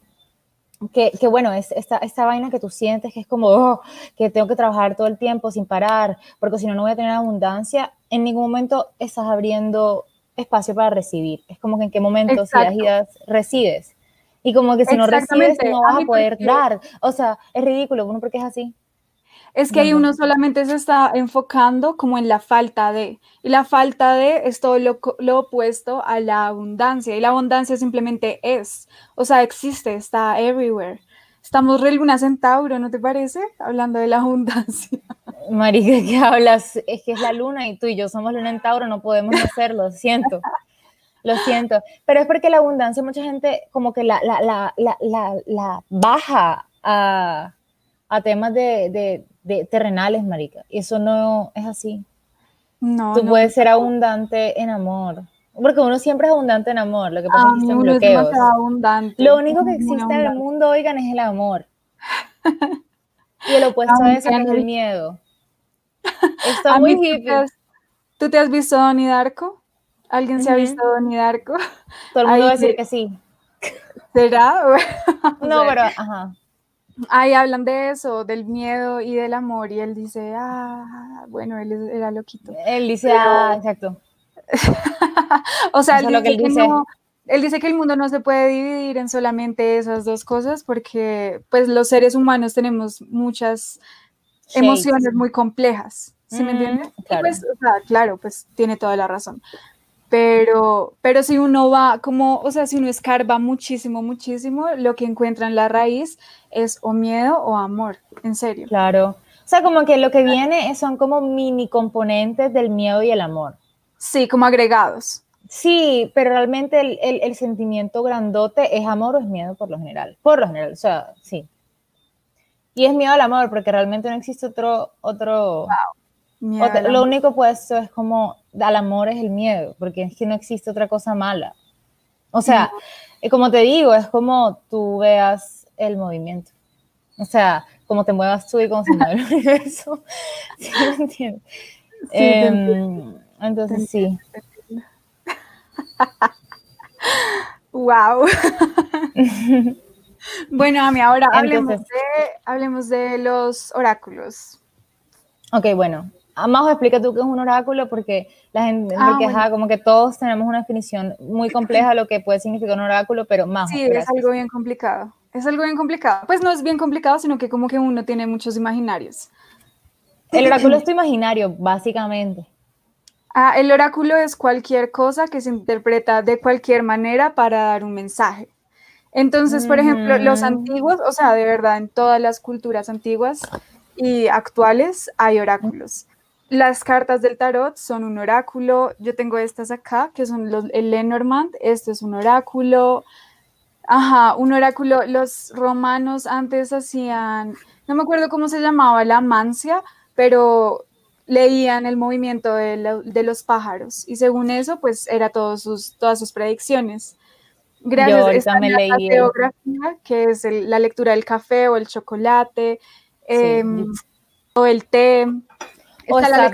que, que, bueno, es esta, esta vaina que tú sientes que es como oh, que tengo que trabajar todo el tiempo sin parar, porque si no, no voy a tener abundancia, en ningún momento estás abriendo espacio para recibir. Es como que en qué momento, si das ideas, recibes. Y como que si no recibes, no vas a poder dar. O sea, es ridículo, ¿no? porque es así. Es que ahí uno solamente se está enfocando como en la falta de, y la falta de es todo lo, lo, opuesto a la abundancia, y la abundancia simplemente es, o sea, existe, está everywhere. Estamos re luna centauro, ¿no te parece? Hablando de la abundancia. Marica, ¿qué hablas? Es que es la luna y tú y yo somos luna centauro, no podemos hacerlo, siento. Lo siento. Pero es porque la abundancia, mucha gente como que la, la, la, la baja a, a temas de, de, terrenales, marica. Y eso no es así. No. Tú puedes ser abundante en amor. Porque uno siempre es abundante en amor, lo que pasa es que existen bloqueos. Lo único que existe en el mundo, oigan, es el amor. y el opuesto a eso es el miedo. Está muy hippie. ¿Tú te has visto Donnie Darko? ¿Alguien se ha visto Donnie Darko? Todo el mundo va a decir que sí. ¿Será? no, pero, ajá. Ahí hablan de eso, del miedo y del amor, y él dice, ah, bueno, él era loquito. Él dice, ah, exacto. o sea, él dice, que él dice que el mundo no se puede dividir en solamente esas dos cosas porque pues los seres humanos tenemos muchas emociones muy complejas, ¿sí me entiendes? Claro. Pues, claro, pues tiene toda la razón. Pero, pero si uno va como, o sea, si uno escarba muchísimo, muchísimo, lo que encuentra en la raíz es o miedo o amor, en serio. Claro. O sea, como que lo que viene son como mini componentes del miedo y el amor. Sí, como agregados. Sí, pero realmente el, el, sentimiento grandote es amor o es miedo por lo general. Por lo general, o sea, sí. Y es miedo al amor, porque realmente no existe otro, otro, lo único pues es como al amor es el miedo, porque es que no existe otra cosa mala. O sea, eh, como te digo, es como tú veas el movimiento. O sea, como te muevas tú y cómo se mueve el universo. ¿Sí me entiendes? Em, entonces sí. wow. bueno, a mí ahora hablemos, de, hablemos de los oráculos. Ok, bueno, Majo, explica tú qué es un oráculo, porque la gente, ah, como que todos tenemos una definición muy compleja de lo que puede significar un oráculo, pero Majo. Sí, es algo bien complicado. Es algo bien complicado. Pues no es bien complicado, sino que como que uno tiene muchos imaginarios. El oráculo es tu imaginario, básicamente. Ah, el oráculo es cualquier cosa que se interpreta de cualquier manera para dar un mensaje. Entonces, por ejemplo, los mm. antiguos, o sea, de verdad, en todas las culturas antiguas y actuales hay oráculos. Las cartas del tarot son un oráculo. Yo tengo estas acá, que son los, el Lenormand. Este es un oráculo. Ajá, un oráculo. Los romanos antes hacían, no me acuerdo cómo se llamaba, la mancia, pero leían el movimiento de, los pájaros y según eso, pues era todos sus, todas sus predicciones. Gracias a la geografía, que es la lectura del café o el chocolate, em, o el té. O está,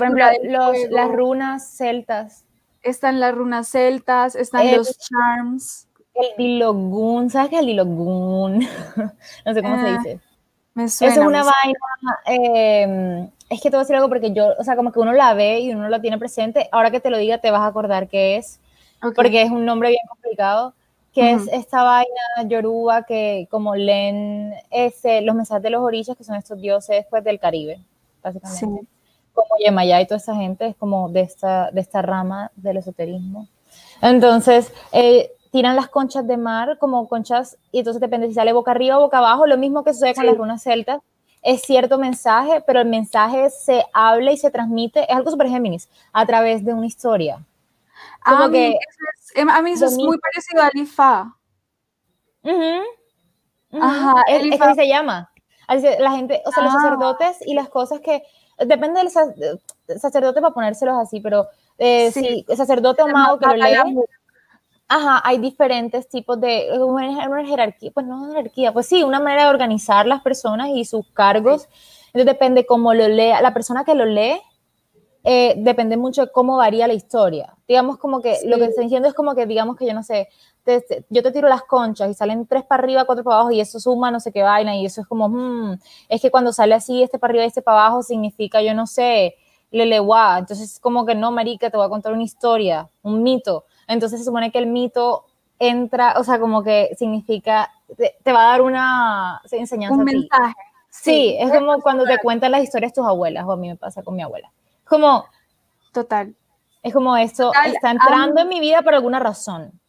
las runas celtas. Están las runas celtas, están los charms. El dilogun, ¿sabes qué es el dilogun? no sé cómo se ah, dice. Me suena, es una vaina, em, es que te voy a decir algo porque yo, o sea, como que uno la ve y uno la tiene presente, ahora que te lo diga te vas a acordar qué es, porque es un nombre bien complicado, que es esta vaina yoruba que como leen ese, los mensajes de los orillas, que son estos dioses pues, del Caribe, básicamente. Como Yemayá y toda esa gente, es como de esta, de esta rama del esoterismo. Entonces, eh, tiran las conchas de mar como conchas, y entonces depende si sale boca arriba o boca abajo, lo mismo que sucede con las runas celtas, es cierto mensaje, pero el mensaje se habla y se transmite, es algo super Géminis, a través de una historia. Como a, que, mí em, a mí eso es muy parecido al IFA. Ajá, el, es, se llama. La gente, o sea, los ah. sacerdotes y las cosas que, depende del sacerdote para ponérselos así, pero eh, sí. el sacerdote o mago que lo lee, Ajá, hay diferentes tipos de, una, jerarquía, pues no una jerarquía, pues sí, una manera de organizar las personas y sus cargos. Entonces depende cómo lo lea, la persona que lo lee, eh, depende mucho de cómo varía la historia. Digamos como que lo que estoy diciendo es como que, digamos que yo no sé, yo te tiro las conchas y salen tres para arriba, cuatro para abajo y eso suma no sé qué vaina y eso es como, hmm, es que cuando sale así, este para arriba y este para abajo significa, yo no sé, lelewa. Entonces como que no, marica, te voy a contar una historia, un mito entonces se supone que el mito entra, o sea, como que significa, te, va a dar una enseñanza. Un mensaje. Sí, es como cuando te cuentan las historias tus abuelas, o a mí me pasa con mi abuela. Como... Total. Es como esto, está entrando en mi vida por alguna razón.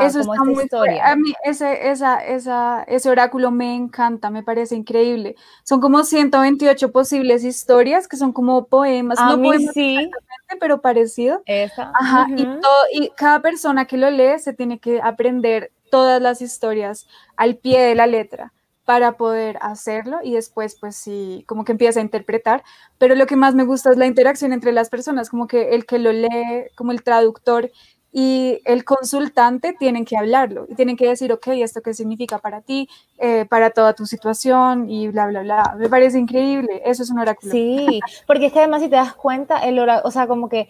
Eso está muy historia. A mí ese, esa, esa, ese oráculo me encanta, me parece increíble. Son como 128 posibles historias que son como poemas, no poemas sí. pero parecido. Esa. Ajá, y, todo, y cada persona que lo lee se tiene que aprender todas las historias al pie de la letra para poder hacerlo y después pues sí, como que empieza a interpretar, pero lo que más me gusta es la interacción entre las personas, como que el que lo lee, como el traductor y el consultante tienen que hablarlo y tienen que decir, ok, ¿esto qué significa para ti, eh, para toda tu situación y bla, bla, bla? Me parece increíble, eso es un oráculo. Sí, porque es que además si te das cuenta, el oráculo, o sea, como que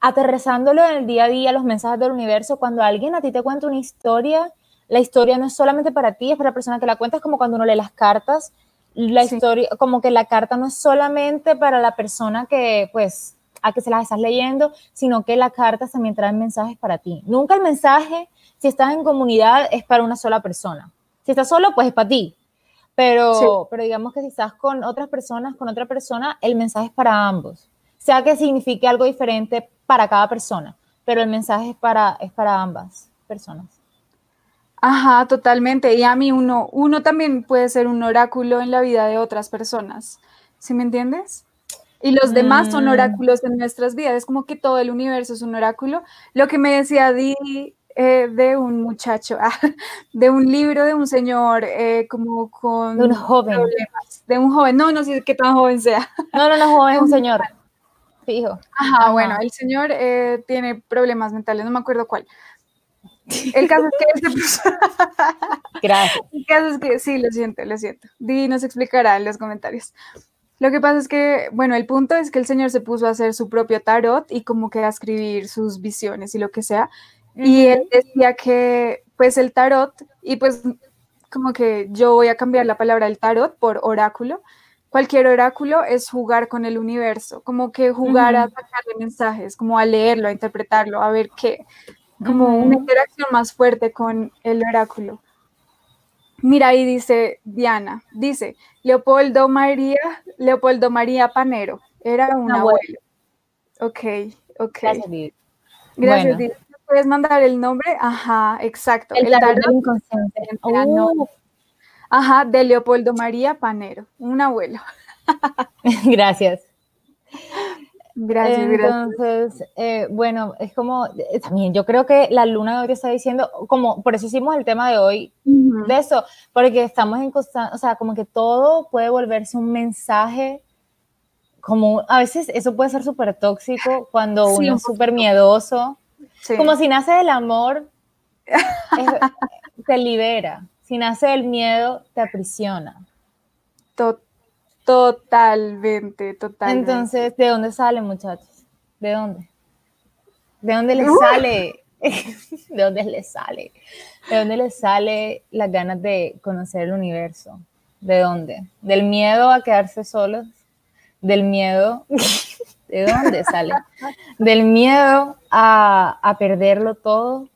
aterrizándolo en el día a día, los mensajes del universo, cuando alguien a ti te cuenta una historia, la historia no es solamente para ti, es para la persona que la cuenta, es como cuando uno lee las cartas, la historia, como que la carta no es solamente para la persona que, pues, a que se las estás leyendo, sino que la carta también trae mensajes para ti. Nunca el mensaje, si estás en comunidad, es para una sola persona. Si estás solo, pues es para ti. Pero, pero digamos que si estás con otras personas, con otra persona, el mensaje es para ambos. Sea que signifique algo diferente para cada persona, pero el mensaje es para, es para ambas personas. Ajá, totalmente. Y a mí uno, uno también puede ser un oráculo en la vida de otras personas. ¿Sí me entiendes? y los demás son mm. oráculos en nuestras vidas. Es como que todo el universo es un oráculo. Lo que me decía Di eh, de un muchacho, ah, de un libro de un señor eh, como con... De un joven. De un joven, no, no sé qué tan joven sea. No, no, no, joven, es un señor. Fijo. Ajá, bueno, el señor eh, tiene problemas mentales, no me acuerdo cuál. El caso es que puso. Gracias. El caso es que sí, lo siento, lo siento. Di nos explicará en los comentarios. Lo que pasa es que, bueno, el punto es que el señor se puso a hacer su propio tarot y como que a escribir sus visiones y lo que sea. Y él decía que, pues, el tarot, y pues, como que yo voy a cambiar la palabra el tarot por oráculo. Cualquier oráculo es jugar con el universo, como que jugar a sacarle mensajes, como a leerlo, a interpretarlo, a ver qué, como una interacción más fuerte con el oráculo. Mira, ahí dice Diana, dice Leopoldo María, Leopoldo María Panero, era un abuelo. Ok, ok. Gracias, Gracias, ¿Puedes mandar el nombre? Ajá, exacto. El, el inconsciente. Uh. Ajá, de Leopoldo María Panero, un abuelo. Gracias. Gracias, Entonces, eh, bueno, es como, eh, también yo creo que la luna de hoy está diciendo, como, por eso hicimos el tema de hoy, de eso, porque estamos en constante, o sea, como que todo puede volverse un mensaje, como, a veces eso puede ser súper tóxico cuando uno es súper miedoso, como si nace el amor, te libera, si nace el miedo, te aprisiona. Total Totalmente, totalmente. Entonces, ¿de dónde sale, muchachos? ¿De dónde? ¿De dónde les sale? ¿De dónde les sale? ¿De dónde les sale las ganas de conocer el universo? ¿De dónde? ¿Del miedo a quedarse solos? ¿Del miedo? ¿De dónde sale? ¿Del miedo a, a perderlo todo?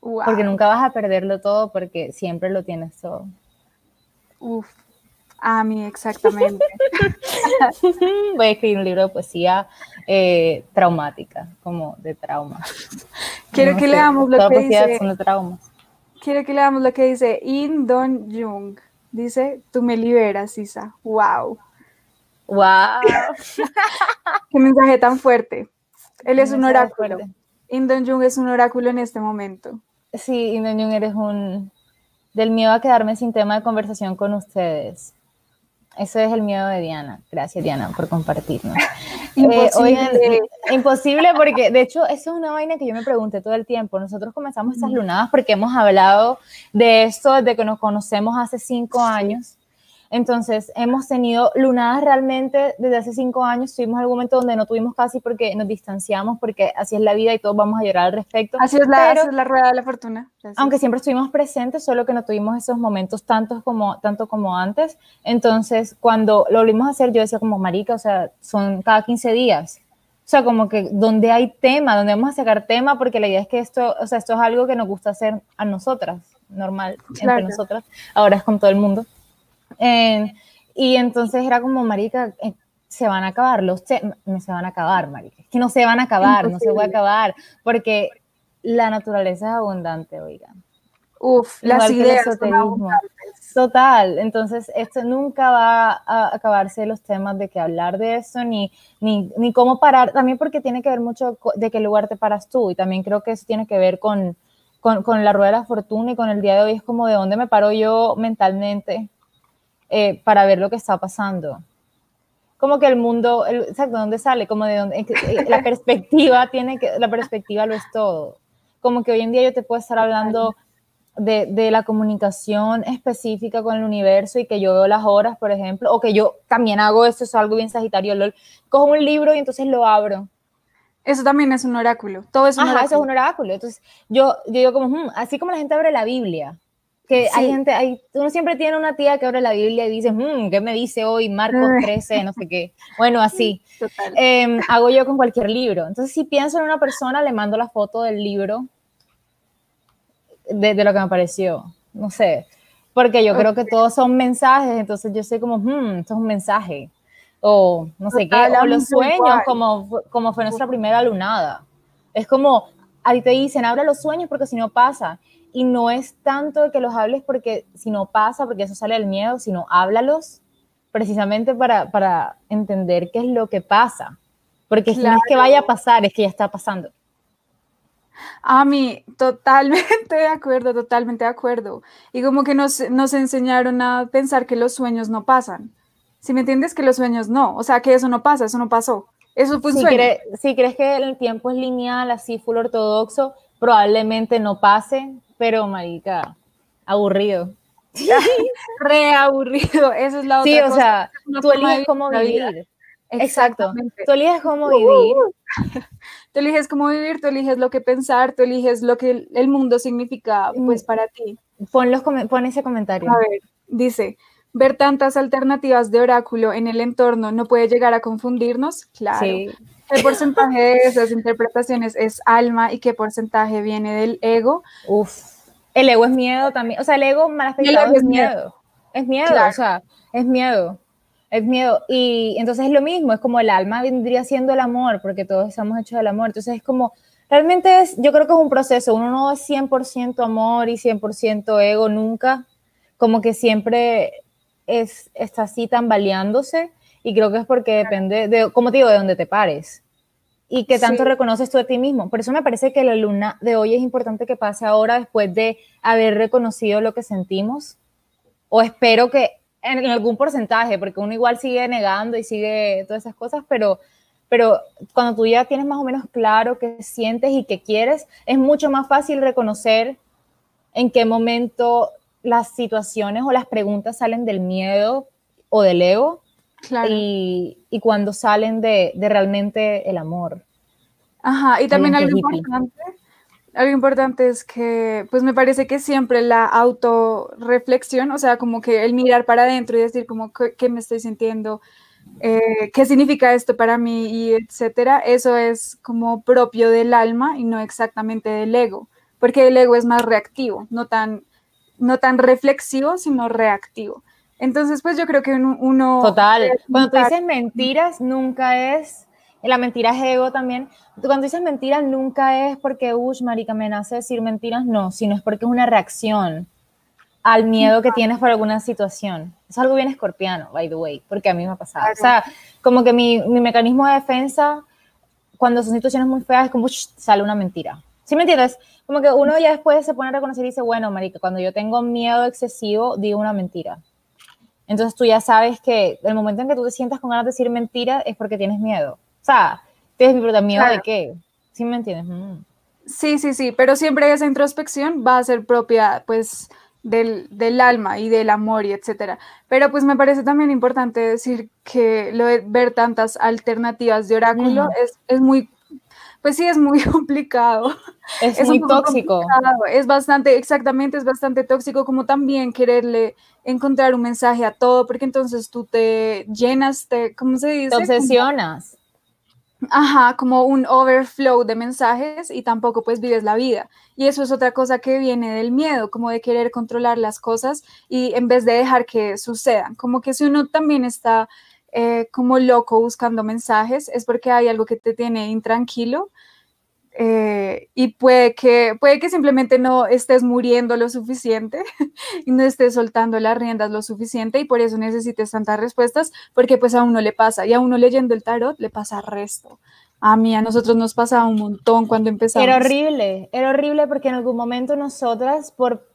Porque nunca vas a perderlo todo porque siempre lo tienes todo. Uf, A mí, exactamente. Voy a escribir un libro de poesía eh, traumática, como de trauma. Quiero que leamos lo que dice. Son de traumas. Quiero que leamos lo que dice In Don Jung. Dice, tú me liberas, Isa. Wow. Wow. Qué mensaje tan fuerte. Él es un oráculo. Indon Jung es un oráculo en este momento. Sí, Indon Jung eres un... Del miedo a quedarme sin tema de conversación con ustedes. Eso es el miedo de Diana. Gracias, Diana, por compartirnos. imposible. Eh, imposible porque, de hecho, eso es una vaina que yo me pregunté todo el tiempo. Nosotros comenzamos estas lunadas porque hemos hablado de esto desde que nos conocemos hace cinco años. Entonces, hemos tenido lunadas realmente desde hace cinco años. Tuvimos algún momento donde no tuvimos casi porque nos distanciamos, porque así es la vida y todos vamos a llorar al respecto. Así es la, la rueda de la fortuna. Aunque siempre estuvimos presentes, solo que no tuvimos esos momentos tantos como, tanto como antes. Entonces, cuando lo volvimos a hacer, yo decía como, marica, o sea, son cada 15 días. O sea, como que donde hay tema, donde vamos a sacar tema, porque la idea es que esto, o sea, esto es algo que nos gusta hacer a nosotras, normal, entre nosotras. Ahora es con todo el mundo y entonces era como, marica, eh, se van a acabar los no se van a acabar, marica. Es que no se van a acabar, no se va a acabar, porque la naturaleza es abundante, oigan. Uf, las ideas Total, entonces esto nunca va a acabarse los temas de que hablar de eso, ni, ni, ni cómo parar, también porque tiene que ver mucho de qué lugar te paras tú, y también creo que eso tiene que ver con, con, con la rueda de la fortuna y con el día de hoy, es como de dónde me paro yo mentalmente, eh, para ver lo que está pasando. Como que el mundo, el, exacto, ¿dónde sale? Como de dónde, eh, la perspectiva tiene que, la perspectiva lo es todo. Como que hoy en día yo te puedo estar hablando de, de, la comunicación específica con el universo y que yo veo las horas, por ejemplo, o que yo también hago esto, es algo bien sagitario, lol. cojo un libro y entonces lo abro. Eso también es un oráculo, todo es un Ajá, eso es un oráculo. Entonces yo, yo digo como, hmm", así como la gente abre la Biblia, que hay gente, hay, uno siempre tiene una tía que abre la Biblia y dice, mmm, ¿qué me dice hoy? Marcos 13, no sé qué. Bueno, así. Eh, hago yo con cualquier libro. Entonces, si pienso en una persona, le mando la foto del libro de, de lo que me pareció. No sé. Porque yo creo que todos son mensajes, entonces yo sé como, mmm, esto es un mensaje. O no sé qué, o los sueños, como, como fue nuestra primera lunada. Es como, ahí te dicen, abre los sueños porque si no pasa y no es tanto que los hables porque si no pasa, porque eso sale del miedo, sino háblalos precisamente para, para entender qué es lo que pasa. Porque no es que vaya a pasar, es que ya está pasando. A mí, totalmente de acuerdo, totalmente de acuerdo. Y como que nos, nos enseñaron a pensar que los sueños no pasan. Si me entiendes, que los sueños no, o sea, que eso no pasa, eso no pasó. Eso fue un si sueño. si crees que el tiempo es lineal, así full ortodoxo, probablemente no pase, pero marica, aburrido. Re aburrido, eso es la otra Sí, o sea, tú eliges cómo vivir. Exacto. Tú eliges cómo vivir. tú eliges cómo vivir, tú eliges lo que pensar, tú eliges lo que el mundo significa pues para ti. Pon, los, pon ese comentario. A ver, dice, ver tantas alternativas de oráculo en el entorno no puede llegar a confundirnos, claro. Sí. ¿Qué porcentaje de esas interpretaciones es alma y qué porcentaje viene del ego? Uf, el ego es miedo también. O sea, el ego mal afectado es, miedo. Es miedo, o sea, es miedo. Es miedo. Y entonces es lo mismo, es como el alma vendría siendo el amor, porque todos estamos hechos del amor. Entonces es como, realmente es, yo creo que es un proceso. Uno no es 100% amor y 100% ego nunca. Como que siempre es, está así tambaleándose y creo que es porque depende, de, como te digo, de dónde te pares y que tanto reconoces tú a ti mismo. Por eso me parece que la luna de hoy es importante que pase ahora después de haber reconocido lo que sentimos. O espero que en, algún porcentaje, porque uno igual sigue negando y sigue todas esas cosas, pero, pero cuando tú ya tienes más o menos claro qué sientes y qué quieres, es mucho más fácil reconocer en qué momento las situaciones o las preguntas salen del miedo o del ego y, y, cuando salen de, de, realmente el amor. Ajá, y también algo importante, algo importante es que, pues me parece que siempre la autorreflexión, o sea, como que el mirar para adentro y decir como qué, me estoy sintiendo, eh, qué significa esto para mí y etcétera, eso es como propio del alma y no exactamente del ego, porque el ego es más reactivo, no tan, no tan reflexivo, sino reactivo. Entonces, pues yo creo que uno... Total. Cuando tú dices mentiras, nunca es... La mentira es ego también. Cuando dices mentiras, nunca es porque, uy, marica, me nace decir mentiras, no, sino es porque es una reacción al miedo que tienes por alguna situación. Es algo bien escorpiano, by the way, porque a mí me ha pasado. O sea, como que mi, mi, mecanismo de defensa, cuando son situaciones muy feas, es como, sale una mentira. ¿Sí me entiendes? Como que uno ya después se pone a reconocer y dice, bueno, marica, cuando yo tengo miedo excesivo, digo una mentira. Entonces tú ya sabes que el momento en que tú te sientas con ganas de decir mentira es porque tienes miedo. O sea, tienes miedo de qué. ¿Sí me entiendes? Mm. Sí, sí, sí, pero siempre esa introspección va a ser propia, pues, del, del, alma y del amor y etcétera. Pero pues me parece también importante decir que lo de ver tantas alternativas de oráculo es, es, muy, pues sí, es muy complicado. Es, muy tóxico. Es bastante, exactamente, es bastante tóxico como también quererle encontrar un mensaje a todo, porque entonces tú te llenas, te, ¿cómo se dice? Te obsesionas. Ajá, como un overflow de mensajes y tampoco pues vives la vida. Y eso es otra cosa que viene del miedo, como de querer controlar las cosas y en vez de dejar que sucedan. Como que si uno también está eh, como loco buscando mensajes, es porque hay algo que te tiene intranquilo eh, y puede que, puede que simplemente no estés muriendo lo suficiente y no estés soltando las riendas lo suficiente y por eso necesites tantas respuestas, porque pues a uno le pasa y a uno leyendo el tarot le pasa resto. A mí, a nosotros nos pasaba un montón cuando empezamos. Era horrible, era horrible porque en algún momento nosotras, por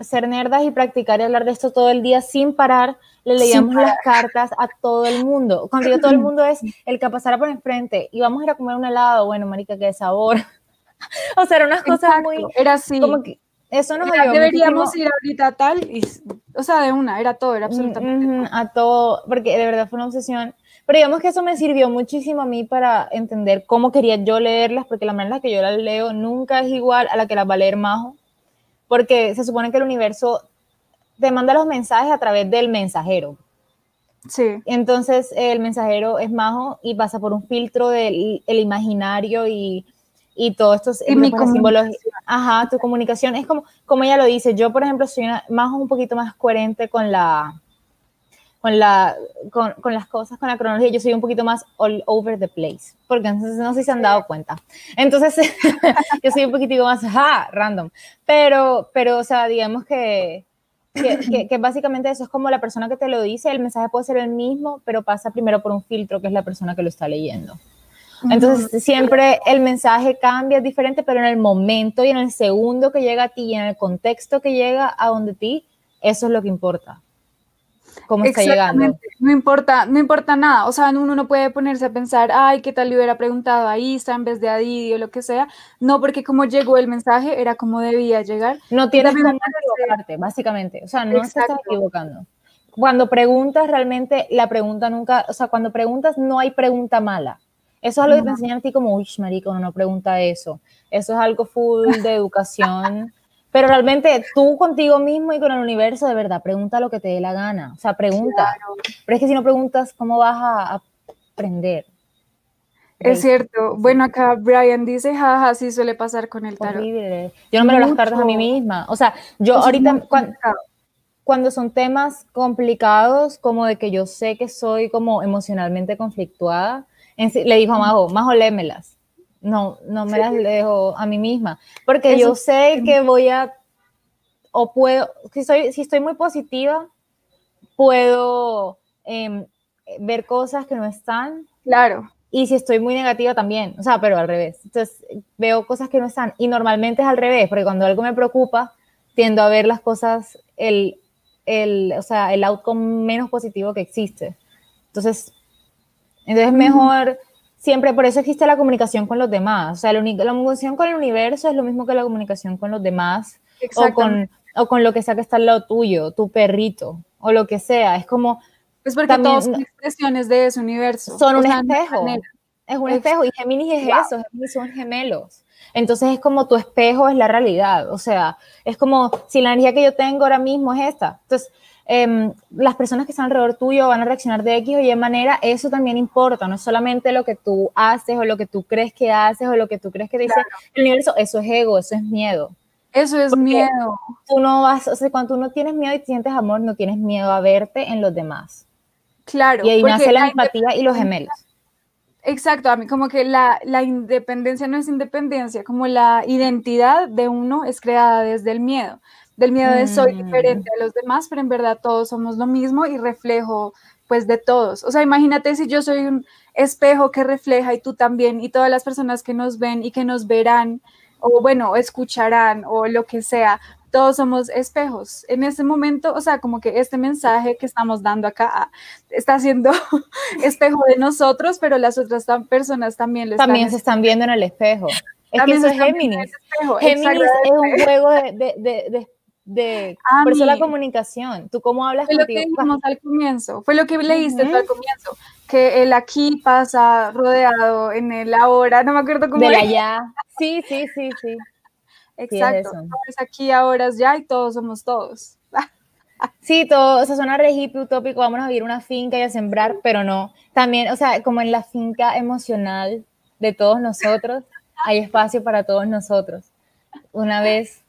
ser nerdas y practicar y hablar de esto todo el día sin parar, le leíamos las cartas a todo el mundo. Cuando digo todo el mundo es el que pasara por enfrente y vamos a ir a comer un helado, bueno, marica, qué sabor. o sea, eran unas cosas muy... Era así. Como que eso nos ayudó Deberíamos ir ahorita tal, y, o sea, de una, era todo, era absolutamente A todo, porque de verdad fue una obsesión. Pero digamos que eso me sirvió muchísimo a mí para entender cómo quería yo leerlas, porque la manera en la que yo las leo nunca es igual a la que las va a leer Majo, porque se supone que el universo te manda los mensajes a través del mensajero. Sí. Entonces el mensajero es Majo y pasa por un filtro del el imaginario y y todo esto y mi símbolos, ajá, tu comunicación es como, como ella lo dice, yo por ejemplo soy más un poquito más coherente con la, con, la, con, con, las cosas, con la cronología, yo soy un poquito más all over the place, porque entonces no sé si se han dado cuenta. Entonces, yo soy un poquitico más, ajá, random, pero, pero, o sea, digamos que, que, que, básicamente eso es como la persona que te lo dice, el mensaje puede ser el mismo, pero pasa primero por un filtro, que es la persona que lo está leyendo. Entonces, siempre el mensaje cambia, es diferente, pero en el momento y en el segundo que llega a ti y en el contexto que llega a donde ti, eso es lo que importa. Cómo está llegando. No importa, no importa nada. O sea, uno no puede ponerse a pensar, ay, ¿qué tal le hubiera preguntado a Isa en vez de a Didi o lo que sea? No, porque como llegó el mensaje, era como debía llegar. No tienes que equivocarte, básicamente. O sea, no se estás equivocando. Cuando preguntas, realmente la pregunta nunca, o sea, cuando preguntas, no hay pregunta mala eso es algo que te enseñan a ti como, uy, marico, no pregunta eso. Eso es algo full de educación. Pero realmente tú contigo mismo y con el universo, de verdad, pregunta lo que te dé la gana. O sea, pregunta. Pero es que si no preguntas, ¿cómo vas a aprender? Es cierto. Bueno, acá Brian dice, jaja, sí suele pasar con el tarot. Yo no me lo las cartas a mí misma. O sea, yo ahorita, cuando, cuando, son temas complicados, como de que yo sé que soy como emocionalmente conflictuada, le dijo a Majo, Majo, lémelas. No, no me las dejo a mí misma, porque yo sé que voy a, o puedo, si, soy, si estoy muy positiva, puedo em, ver cosas que no están. Claro. Y si estoy muy negativa también, o sea, pero al revés. Entonces, veo cosas que no están. Y normalmente es al revés, porque cuando algo me preocupa, tiendo a ver las cosas, el, el, o sea, el outcome menos positivo que existe. Entonces, entonces, mejor siempre, por eso existe la comunicación con los demás. O sea, la, la, comunicación con el universo es lo mismo que la comunicación con los demás o con, o con lo que sea que está al lado tuyo, tu perrito o lo que sea. Es como... Es porque también, son expresiones de ese universo. Son un espejo. Es un espejo y Géminis es eso, Géminis son gemelos. Entonces es como tu espejo es la realidad, o sea, es como si la energía que yo tengo ahora mismo es esta. Entonces, Em, las personas que están alrededor tuyo van a reaccionar de X o Y manera, eso también importa, no es solamente lo que tú haces o lo que tú crees que haces o lo que tú crees que dice el universo, eso es ego, eso es miedo. Eso es miedo. Tú no vas, o sea, cuando tú no tienes miedo y sientes amor, no tienes miedo a verte en los demás. Claro. Y ahí nace la empatía y los gemelos. Exacto, a mí como que la, la, independencia no es independencia, como la identidad de uno es creada desde el miedo, del miedo de soy mm. diferente a los demás, pero en verdad todos somos lo mismo y reflejo pues de todos. O sea, imagínate si yo soy un espejo que refleja y tú también y todas las personas que nos ven y que nos verán o bueno, escucharán o lo que sea, todos somos espejos. En este momento, o sea, como que este mensaje que estamos dando acá ah, está siendo espejo de nosotros, pero las otras personas también lo También se están viendo en el espejo. Es que eso es Géminis. Géminis es un juego de, de, de, por eso la comunicación. Tú cómo hablas fue lo que dijimos al comienzo, fue lo que leíste al comienzo, que el aquí pasa rodeado en el ahora, no me acuerdo cómo De allá. Sí, sí, sí, sí. Exacto. Sí, aquí, ahora ya y todos somos todos. Sí, todo, o sea, suena re hippie, utópico, vamos a vivir una finca y a sembrar, pero no. También, o sea, como en la finca emocional de todos nosotros, hay espacio para todos nosotros. Una vez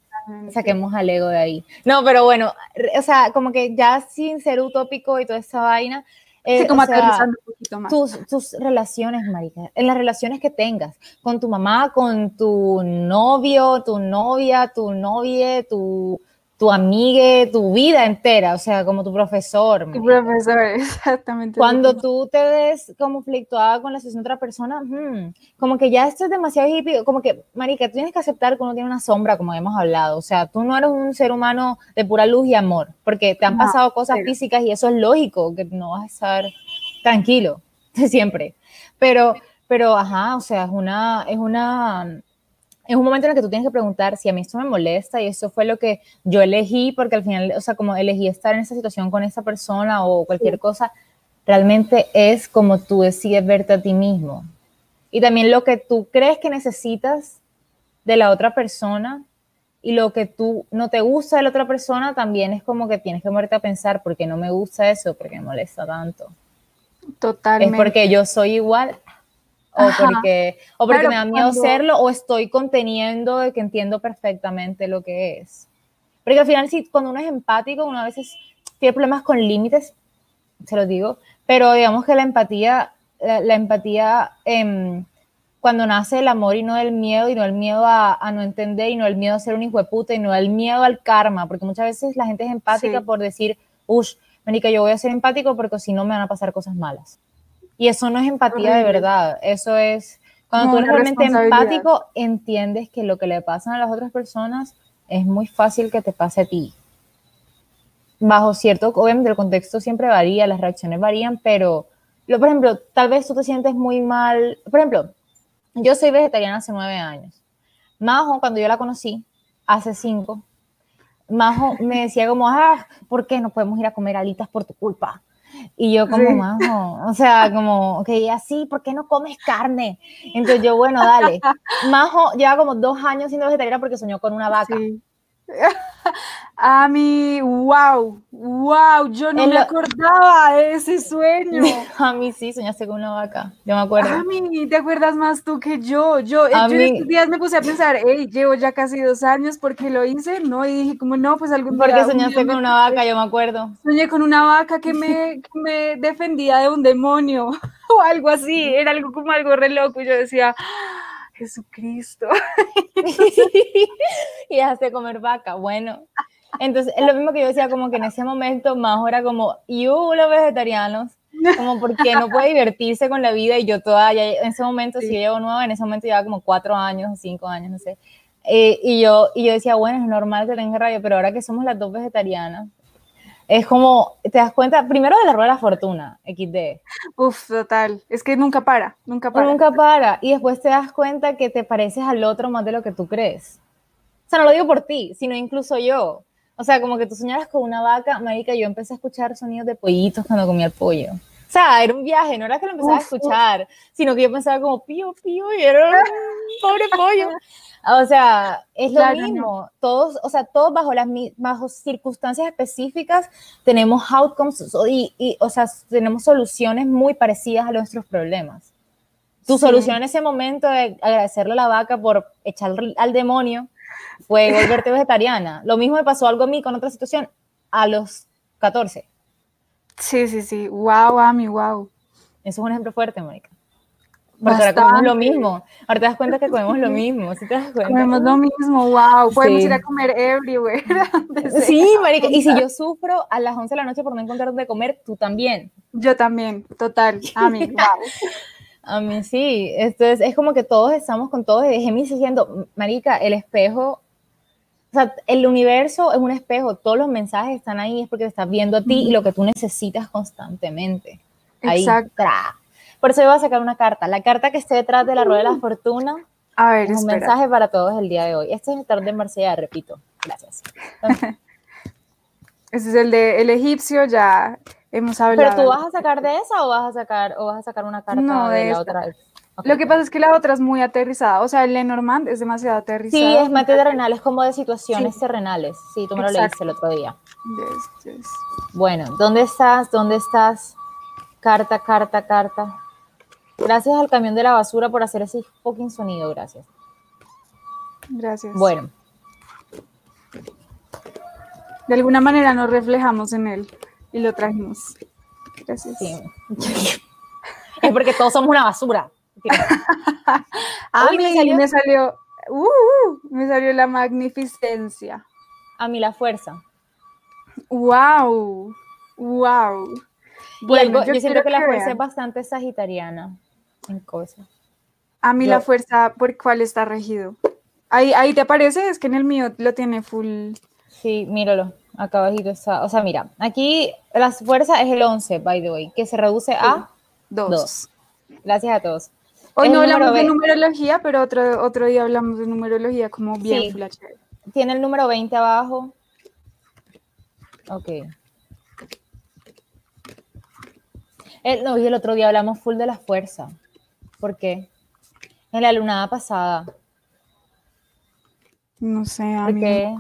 saquemos al ego de ahí. No, pero bueno, o sea, como que ya sin ser utópico y toda esa vaina, eh, como un poquito más. Tus, tus relaciones, marica, en las relaciones que tengas, con tu mamá, con tu novio, tu novia, tu novia, tu tu amiga, tu vida entera, o sea, como tu profesor. Tu profesor, exactamente. Cuando tú te ves como fluctuada con la situación de otra persona, hmm, como que ya esto es demasiado hippie, como que, marica, tú tienes que aceptar que uno tiene una sombra, como hemos hablado, o sea, tú no eres un ser humano de pura luz y amor, porque te han pasado cosas físicas y eso es lógico, que no vas a estar tranquilo siempre, pero, pero, ajá, o sea, es una, es una es un momento en el que tú tienes que preguntar si a mí esto me molesta y eso fue lo que yo elegí, porque al final, o sea, como elegí estar en esa situación con esa persona o cualquier cosa, realmente es como tú decides verte a ti mismo. Y también lo que tú crees que necesitas de la otra persona y lo que tú no te gusta de la otra persona también es como que tienes que moverte a pensar, porque no me gusta eso? porque me molesta tanto? Totalmente. Es porque yo soy igual o porque, o porque me da miedo hacerlo, o estoy conteniendo de que entiendo perfectamente lo que es. Porque al final, si cuando uno es empático, uno a veces tiene problemas con límites, se lo digo, pero digamos que la empatía, la, empatía, em, cuando nace el amor y no el miedo, y no el miedo a, no entender, y no el miedo a ser un hijo de puta, y no el miedo al karma, porque muchas veces la gente es empática por decir, uff, Mónica, yo voy a ser empático porque si no me van a pasar cosas malas. Y eso no es empatía de verdad, eso es, cuando tú eres realmente empático, entiendes que lo que le pasa a las otras personas es muy fácil que te pase a ti. Bajo cierto, obviamente el contexto siempre varía, las reacciones varían, pero, lo, por ejemplo, tal vez tú te sientes muy mal, por ejemplo, yo soy vegetariana hace nueve años. Majo, cuando yo la conocí, hace cinco, Majo me decía como, ah, ¿por qué no podemos ir a comer alitas por tu culpa? Y yo como, Majo, o sea, como, ok, así, ¿por qué no comes carne? Entonces yo, bueno, dale. Majo lleva como dos años siendo vegetariana porque soñó con una vaca. A mí, wow, wow, yo no me acordaba de ese sueño. A mí sí, soñaste con una vaca, yo me acuerdo. A mí, te acuerdas más tú que yo. Yo, a yo estos días me puse a pensar, hey, llevo ya casi dos años porque lo hice, ¿no? Y dije, como no, pues algún Porque soñaste con una vaca, yo me acuerdo. Soñé con una vaca que me, que me defendía de un demonio o algo así, era algo como algo re loco. Y yo decía, Jesucristo. y dejaste comer vaca, bueno. Entonces, es lo mismo que yo decía, como que en ese momento más era como, y los vegetarianos, como porque no puede divertirse con la vida y yo todavía, en ese momento, si yo llevo nueva, en ese momento llevaba como cuatro años o cinco años, no sé. Eh, y, yo, y yo decía, bueno, es normal que tenga rabia, pero ahora que somos las dos vegetarianas, es como, te das cuenta, primero de la rueda de la fortuna, XD. Uf, total. Es que nunca para, nunca para. Nunca para. Y después te das cuenta que te pareces al otro más de lo que tú crees. O sea, no lo digo por ti, sino incluso yo. O sea, como que tú soñabas con una vaca, marica, yo empecé a escuchar sonidos de pollitos cuando comía el pollo. O sea, era un viaje, no era que lo empezaba a escuchar, sino que yo pensaba como pío, pío, y era un pobre pollo. O sea, es lo mismo. Todos, o sea, todos bajo las bajo circunstancias específicas tenemos outcomes y, y, o sea, tenemos soluciones muy parecidas a nuestros problemas. Tu solución en ese momento de agradecerle a la vaca por echar al demonio fue volverte vegetariana. Lo mismo me pasó algo a mí con otra situación a los 14. Sí, sí, sí. Wow, Ami, wow. Eso es un ejemplo fuerte, Mónica. Porque ahora comemos lo mismo. Ahora te das cuenta que comemos lo mismo. ¿sí te das cuenta? Comemos lo mismo, wow. Podemos ir a comer everywhere. sí, marica. Y si yo sufro a las 11 de la noche por no encontrar de comer, tú también. Yo también, total. A mí, wow. a mí sí. Entonces es como que todos estamos con todos. Gemini diciendo, marica, el espejo o sea, el universo es un espejo, todos los mensajes están ahí, es porque te estás viendo a ti y lo que tú necesitas constantemente. Ahí, Exacto. Por eso yo voy a sacar una carta. La carta que esté detrás de la rueda de la fortuna. A ver, es un mensaje para todos el día de hoy. Este es el tarot de Marsella, repito. Gracias. Ese es el de el egipcio, ya hemos hablado. ¿Pero tú vas a sacar de esa o vas a sacar, o vas a sacar una carta de, la otra? Lo que pasa es que la otra es muy aterrizada. O sea, el Lenormand es demasiado aterrizado. Sí, es más terrenal, es como de situaciones terrenales. Sí, tú me lo leíste el otro día. Yes, yes. Bueno, ¿dónde estás? ¿Dónde estás? Carta, carta, carta. Gracias al camión de la basura por hacer ese fucking sonido, gracias. Gracias. Bueno. De alguna manera nos reflejamos en él y lo trajimos. Gracias. Sí. es porque todos somos una basura. A mí me salió, me salió, uh, uh, me salió la magnificencia. A mí la fuerza. Wow, wow. Bueno, yo, siento que, la fuerza es bastante sagitariana en cosas. A mí la fuerza, ¿por cuál está regido? Ahí, ahí te aparece, es que en el mío lo tiene full. Sí, míralo, acá abajito está. O sea, mira, aquí la fuerza es el 11, by the way, que se reduce a 2. Gracias a todos. Hoy no hablamos de numerología, pero otro, otro día hablamos de numerología como bien sí. Tiene el número 20 abajo. Ok. El, no, y el otro día hablamos full de la fuerza. ¿Por qué? En la lunada pasada. No sé, a mí. qué?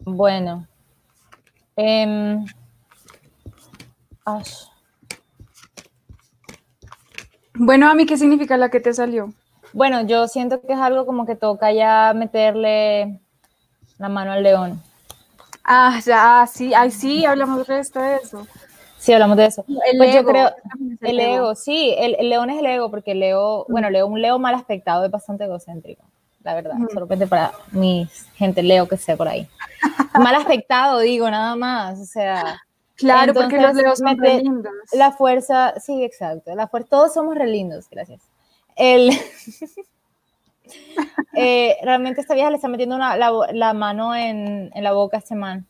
Bueno. Eh, bueno, a mí, ¿qué significa la que te salió? Bueno, yo siento que es algo como que toca ya meterle la mano al león. Ah, ya, sí, ay, sí, hablamos de esto de eso. Sí, hablamos de eso. El pues ego, yo creo, el ego, sí, el, león es el ego, porque el Leo, bueno, Leo, un Leo mal aspectado es bastante egocéntrico, la verdad, solamente para mi gente Leo que sea por ahí. mal aspectado, digo, nada más, o sea, Claro, porque los leos son re lindos. La fuerza, sí, exacto. La fuerza, todos somos re lindos, gracias. El, eh, realmente esta vieja le está metiendo la, mano en, la boca a este man,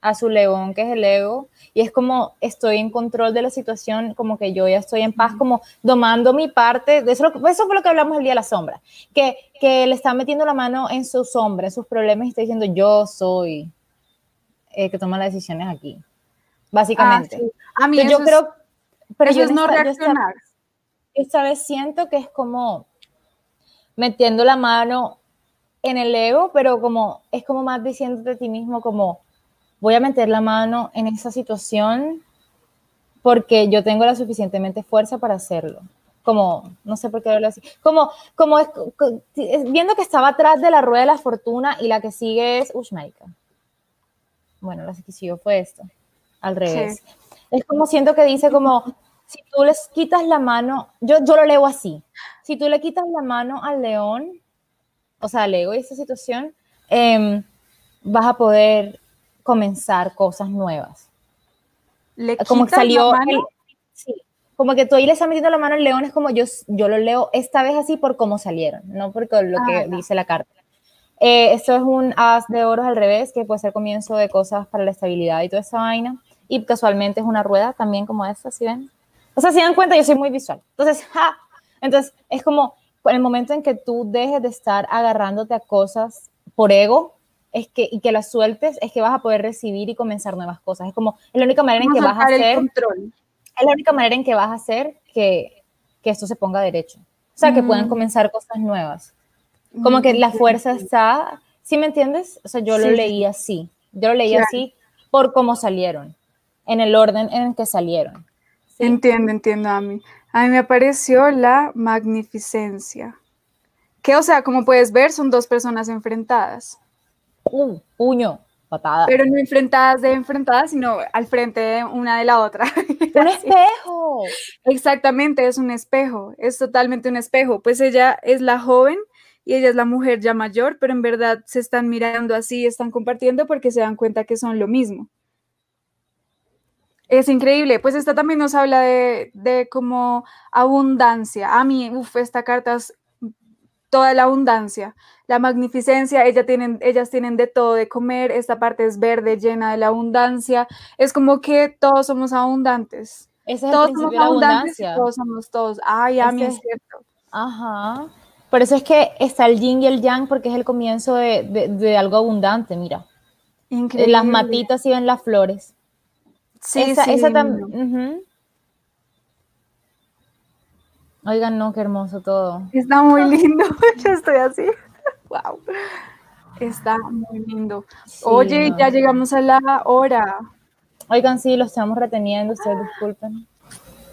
a su león, que es el ego, y es como estoy en control de la situación, como que yo ya estoy en paz, como domando mi parte, de eso, eso fue lo que hablamos el día de la sombra, que, que le está metiendo la mano en su sombra, en sus problemas, y está diciendo yo soy el que toma las decisiones aquí básicamente. Ah, A mí yo creo, pero yo no reaccionar. esta, vez siento que es como metiendo la mano en el ego, pero como es como más diciéndote a ti mismo como voy a meter la mano en esa situación porque yo tengo la suficientemente fuerza para hacerlo. Como, no sé por qué hablo así. Como, como es, viendo que estaba atrás de la rueda de la fortuna y la que sigue es Ushmaika. Bueno, la que siguió fue esto al revés. Es como siento que dice como, si tú les quitas la mano, yo, yo lo leo así, si tú le quitas la mano al león, o sea, al ego y esta situación, em, vas a poder comenzar cosas nuevas. ¿Le como que salió la mano? sí, como que tú ahí le estás metiendo la mano al león, es como yo, yo lo leo esta vez así por cómo salieron, no porque lo que ah, dice la carta. Eh, esto es un as de oros al revés, que puede ser comienzo de cosas para la estabilidad y toda esa vaina y casualmente es una rueda también como esta, ¿sí ven? O sea, si dan cuenta, yo soy muy visual. Entonces, ¡ja! Entonces, es como en el momento en que tú dejes de estar agarrándote a cosas por ego, es que, y que las sueltes, es que vas a poder recibir y comenzar nuevas cosas. Es como, es la única manera en que vas a hacer, control. es la única manera en que vas a hacer que, que esto se ponga derecho. O sea, que puedan mm. comenzar cosas nuevas. Como que la fuerza está, ¿sí me entiendes? O sea, yo lo leí así, yo lo leí así por cómo salieron en el orden en el que salieron. Entiendo, entiendo a mí. A mí me apareció la magnificencia, que, o sea, como puedes ver, son dos personas enfrentadas. Uh, puño, patada. Pero no enfrentadas de enfrentadas, sino al frente de una de la otra. ¡Un espejo! Exactamente, es un espejo, es totalmente un espejo. Pues ella es la joven y ella es la mujer ya mayor, pero en verdad se están mirando así, están compartiendo porque se dan cuenta que son lo mismo. Es increíble, pues esta también nos habla de, de como abundancia. A mí, uff, esta carta es toda la abundancia, la magnificencia, ellas tienen, ellas tienen de todo de comer, esta parte es verde, llena de la abundancia, es como que todos somos abundantes. Ese es todos el somos abundantes y abundancia. todos somos todos. Ay, a mí es cierto. Ajá. Por eso es que está el yin y el yang, porque es el comienzo de, de- de algo abundante, mira. Increíble. Las matitas y ven las flores. Sí, esa, sí, esa divino. también. Oigan, no, qué hermoso todo. Está muy lindo. Yo estoy así. Wow. Está muy lindo. Sí, Oye, no. ya llegamos a la hora. Oigan, sí, lo estamos reteniendo, ustedes disculpen.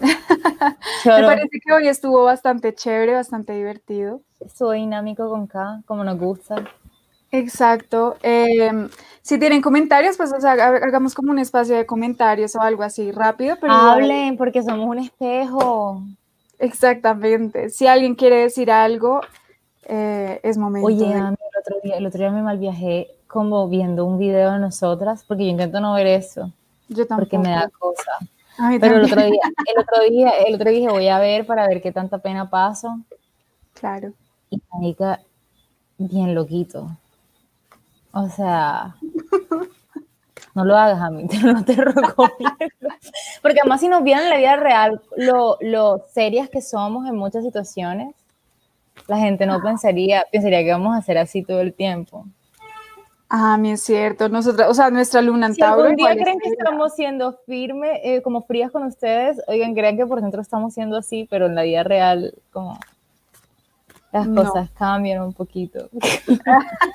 Me parece que hoy estuvo bastante chévere, bastante divertido. estuvo dinámico con K, como nos gusta. Exacto. Eh, si tienen comentarios, pues o sea, ha- hagamos como un espacio de comentarios o algo así rápido, pero Hablen, porque somos un espejo. exactamente. Si alguien quiere decir algo, eh, es momento. Oye, de- el otro día, el otro día me mal viajé como viendo un video de nosotras, porque yo intento no ver eso, yo tampoco. porque me da cosa. Pero el otro día, el otro día, el otro día dije, voy a ver para ver qué tanta pena paso. Claro. Y marica, bien loquito. O sea, no lo hagas a mí, te- no te recomiendo. Porque además si nos vieran en la vida real lo, lo serias que somos en muchas situaciones, la gente no pensaría, pensaría que vamos a hacer así todo el tiempo. Ah, mí es cierto. Nosotras, o sea, nuestra luna en Si Tauro. algún día creen que estamos siendo firmes, eh, como frías con ustedes, oigan, crean que por dentro estamos siendo así, pero en la vida real, como las No. cosas cambian un poquito.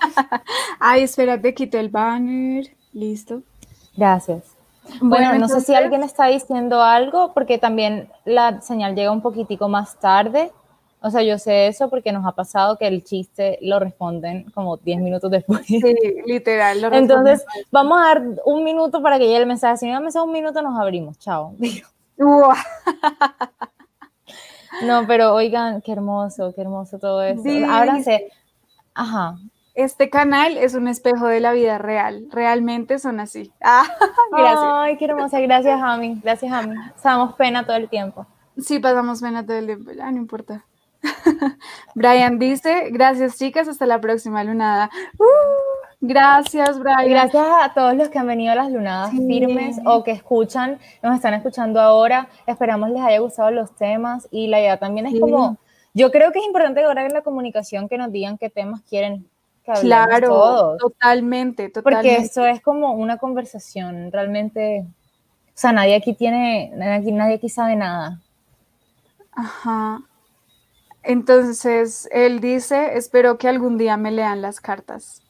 Ay, espérate, quité el banner. Listo. Gracias. Bueno, no sé si entonces- alguien está diciendo algo, porque también la señal llega un poquitico más tarde. O sea, yo sé eso porque nos ha pasado que el chiste lo responden como 10 minutos después. Sí, literal. lo Entonces, vamos a dar un minuto para que llegue el mensaje. Si no llega el mensaje un minuto, nos abrimos. Chao. No, pero oigan, qué hermoso, qué hermoso todo eso. Sí. Ábranse. Ajá. Este canal es un espejo de la vida real. Realmente son así. Ah, gracias. Ay, qué hermosa. Gracias, Ami. Gracias, Ami. Sabemos pena todo el tiempo. Sí, pasamos pena todo el tiempo. Ya, no importa. Brian dice, gracias chicas, hasta la próxima lunada. Uh, gracias, Brian. Gracias a todos los que han venido a las lunadas Sí. firmes o que escuchan, nos están escuchando ahora. Esperamos les haya gustado los temas y la idea también es Sí. como, yo creo que es importante ahora en la comunicación que nos digan qué temas quieren que Claro, todos. totalmente, Porque totalmente. esto es como una conversación, realmente, o sea, nadie aquí tiene, nadie aquí, nadie aquí sabe nada. Ajá. Entonces, él dice, espero que algún día me lean las cartas.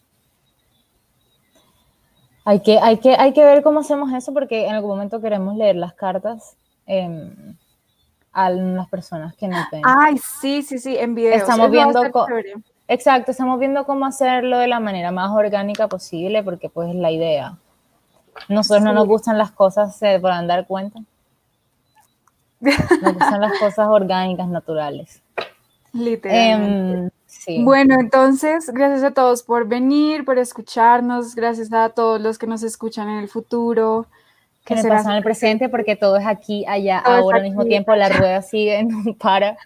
Hay que, hay, que, hay que ver cómo hacemos eso porque en algún momento queremos leer las cartas em, a las personas que nos ven. Ay, sí, sí, sí, en videos. Estamos a viendo. Exacto, estamos viendo cómo hacerlo de la manera más orgánica posible porque pues es la idea. Nosotros no Sí. nos gustan las cosas, se podrán dar cuenta. Nos gustan las cosas orgánicas, naturales. Literalmente. Em, sí. Bueno, entonces, gracias a todos por venir, por escucharnos, gracias a todos los que nos escuchan en el futuro. que me será pasa en el presente porque todo es aquí, allá, Todo ahora al mismo tiempo, la rueda sigue, no para.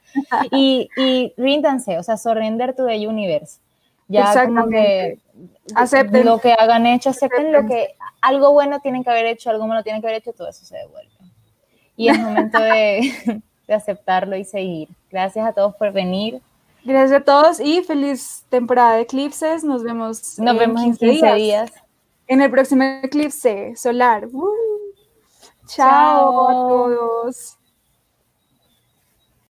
Y, y ríndanse, o sea, surrender to the universe. Ya como que Acepten. lo que hagan hecho, acepten lo Acepten. que algo bueno tienen que haber hecho, algo malo tienen que haber hecho, todo eso se devuelve. Y es momento de, de aceptarlo y seguir. Gracias a todos por venir. Gracias a todos y feliz temporada de eclipses. Nos vemos, Nos vemos en 15 días. En el próximo eclipse solar. Uh. Chao a Chao. todos.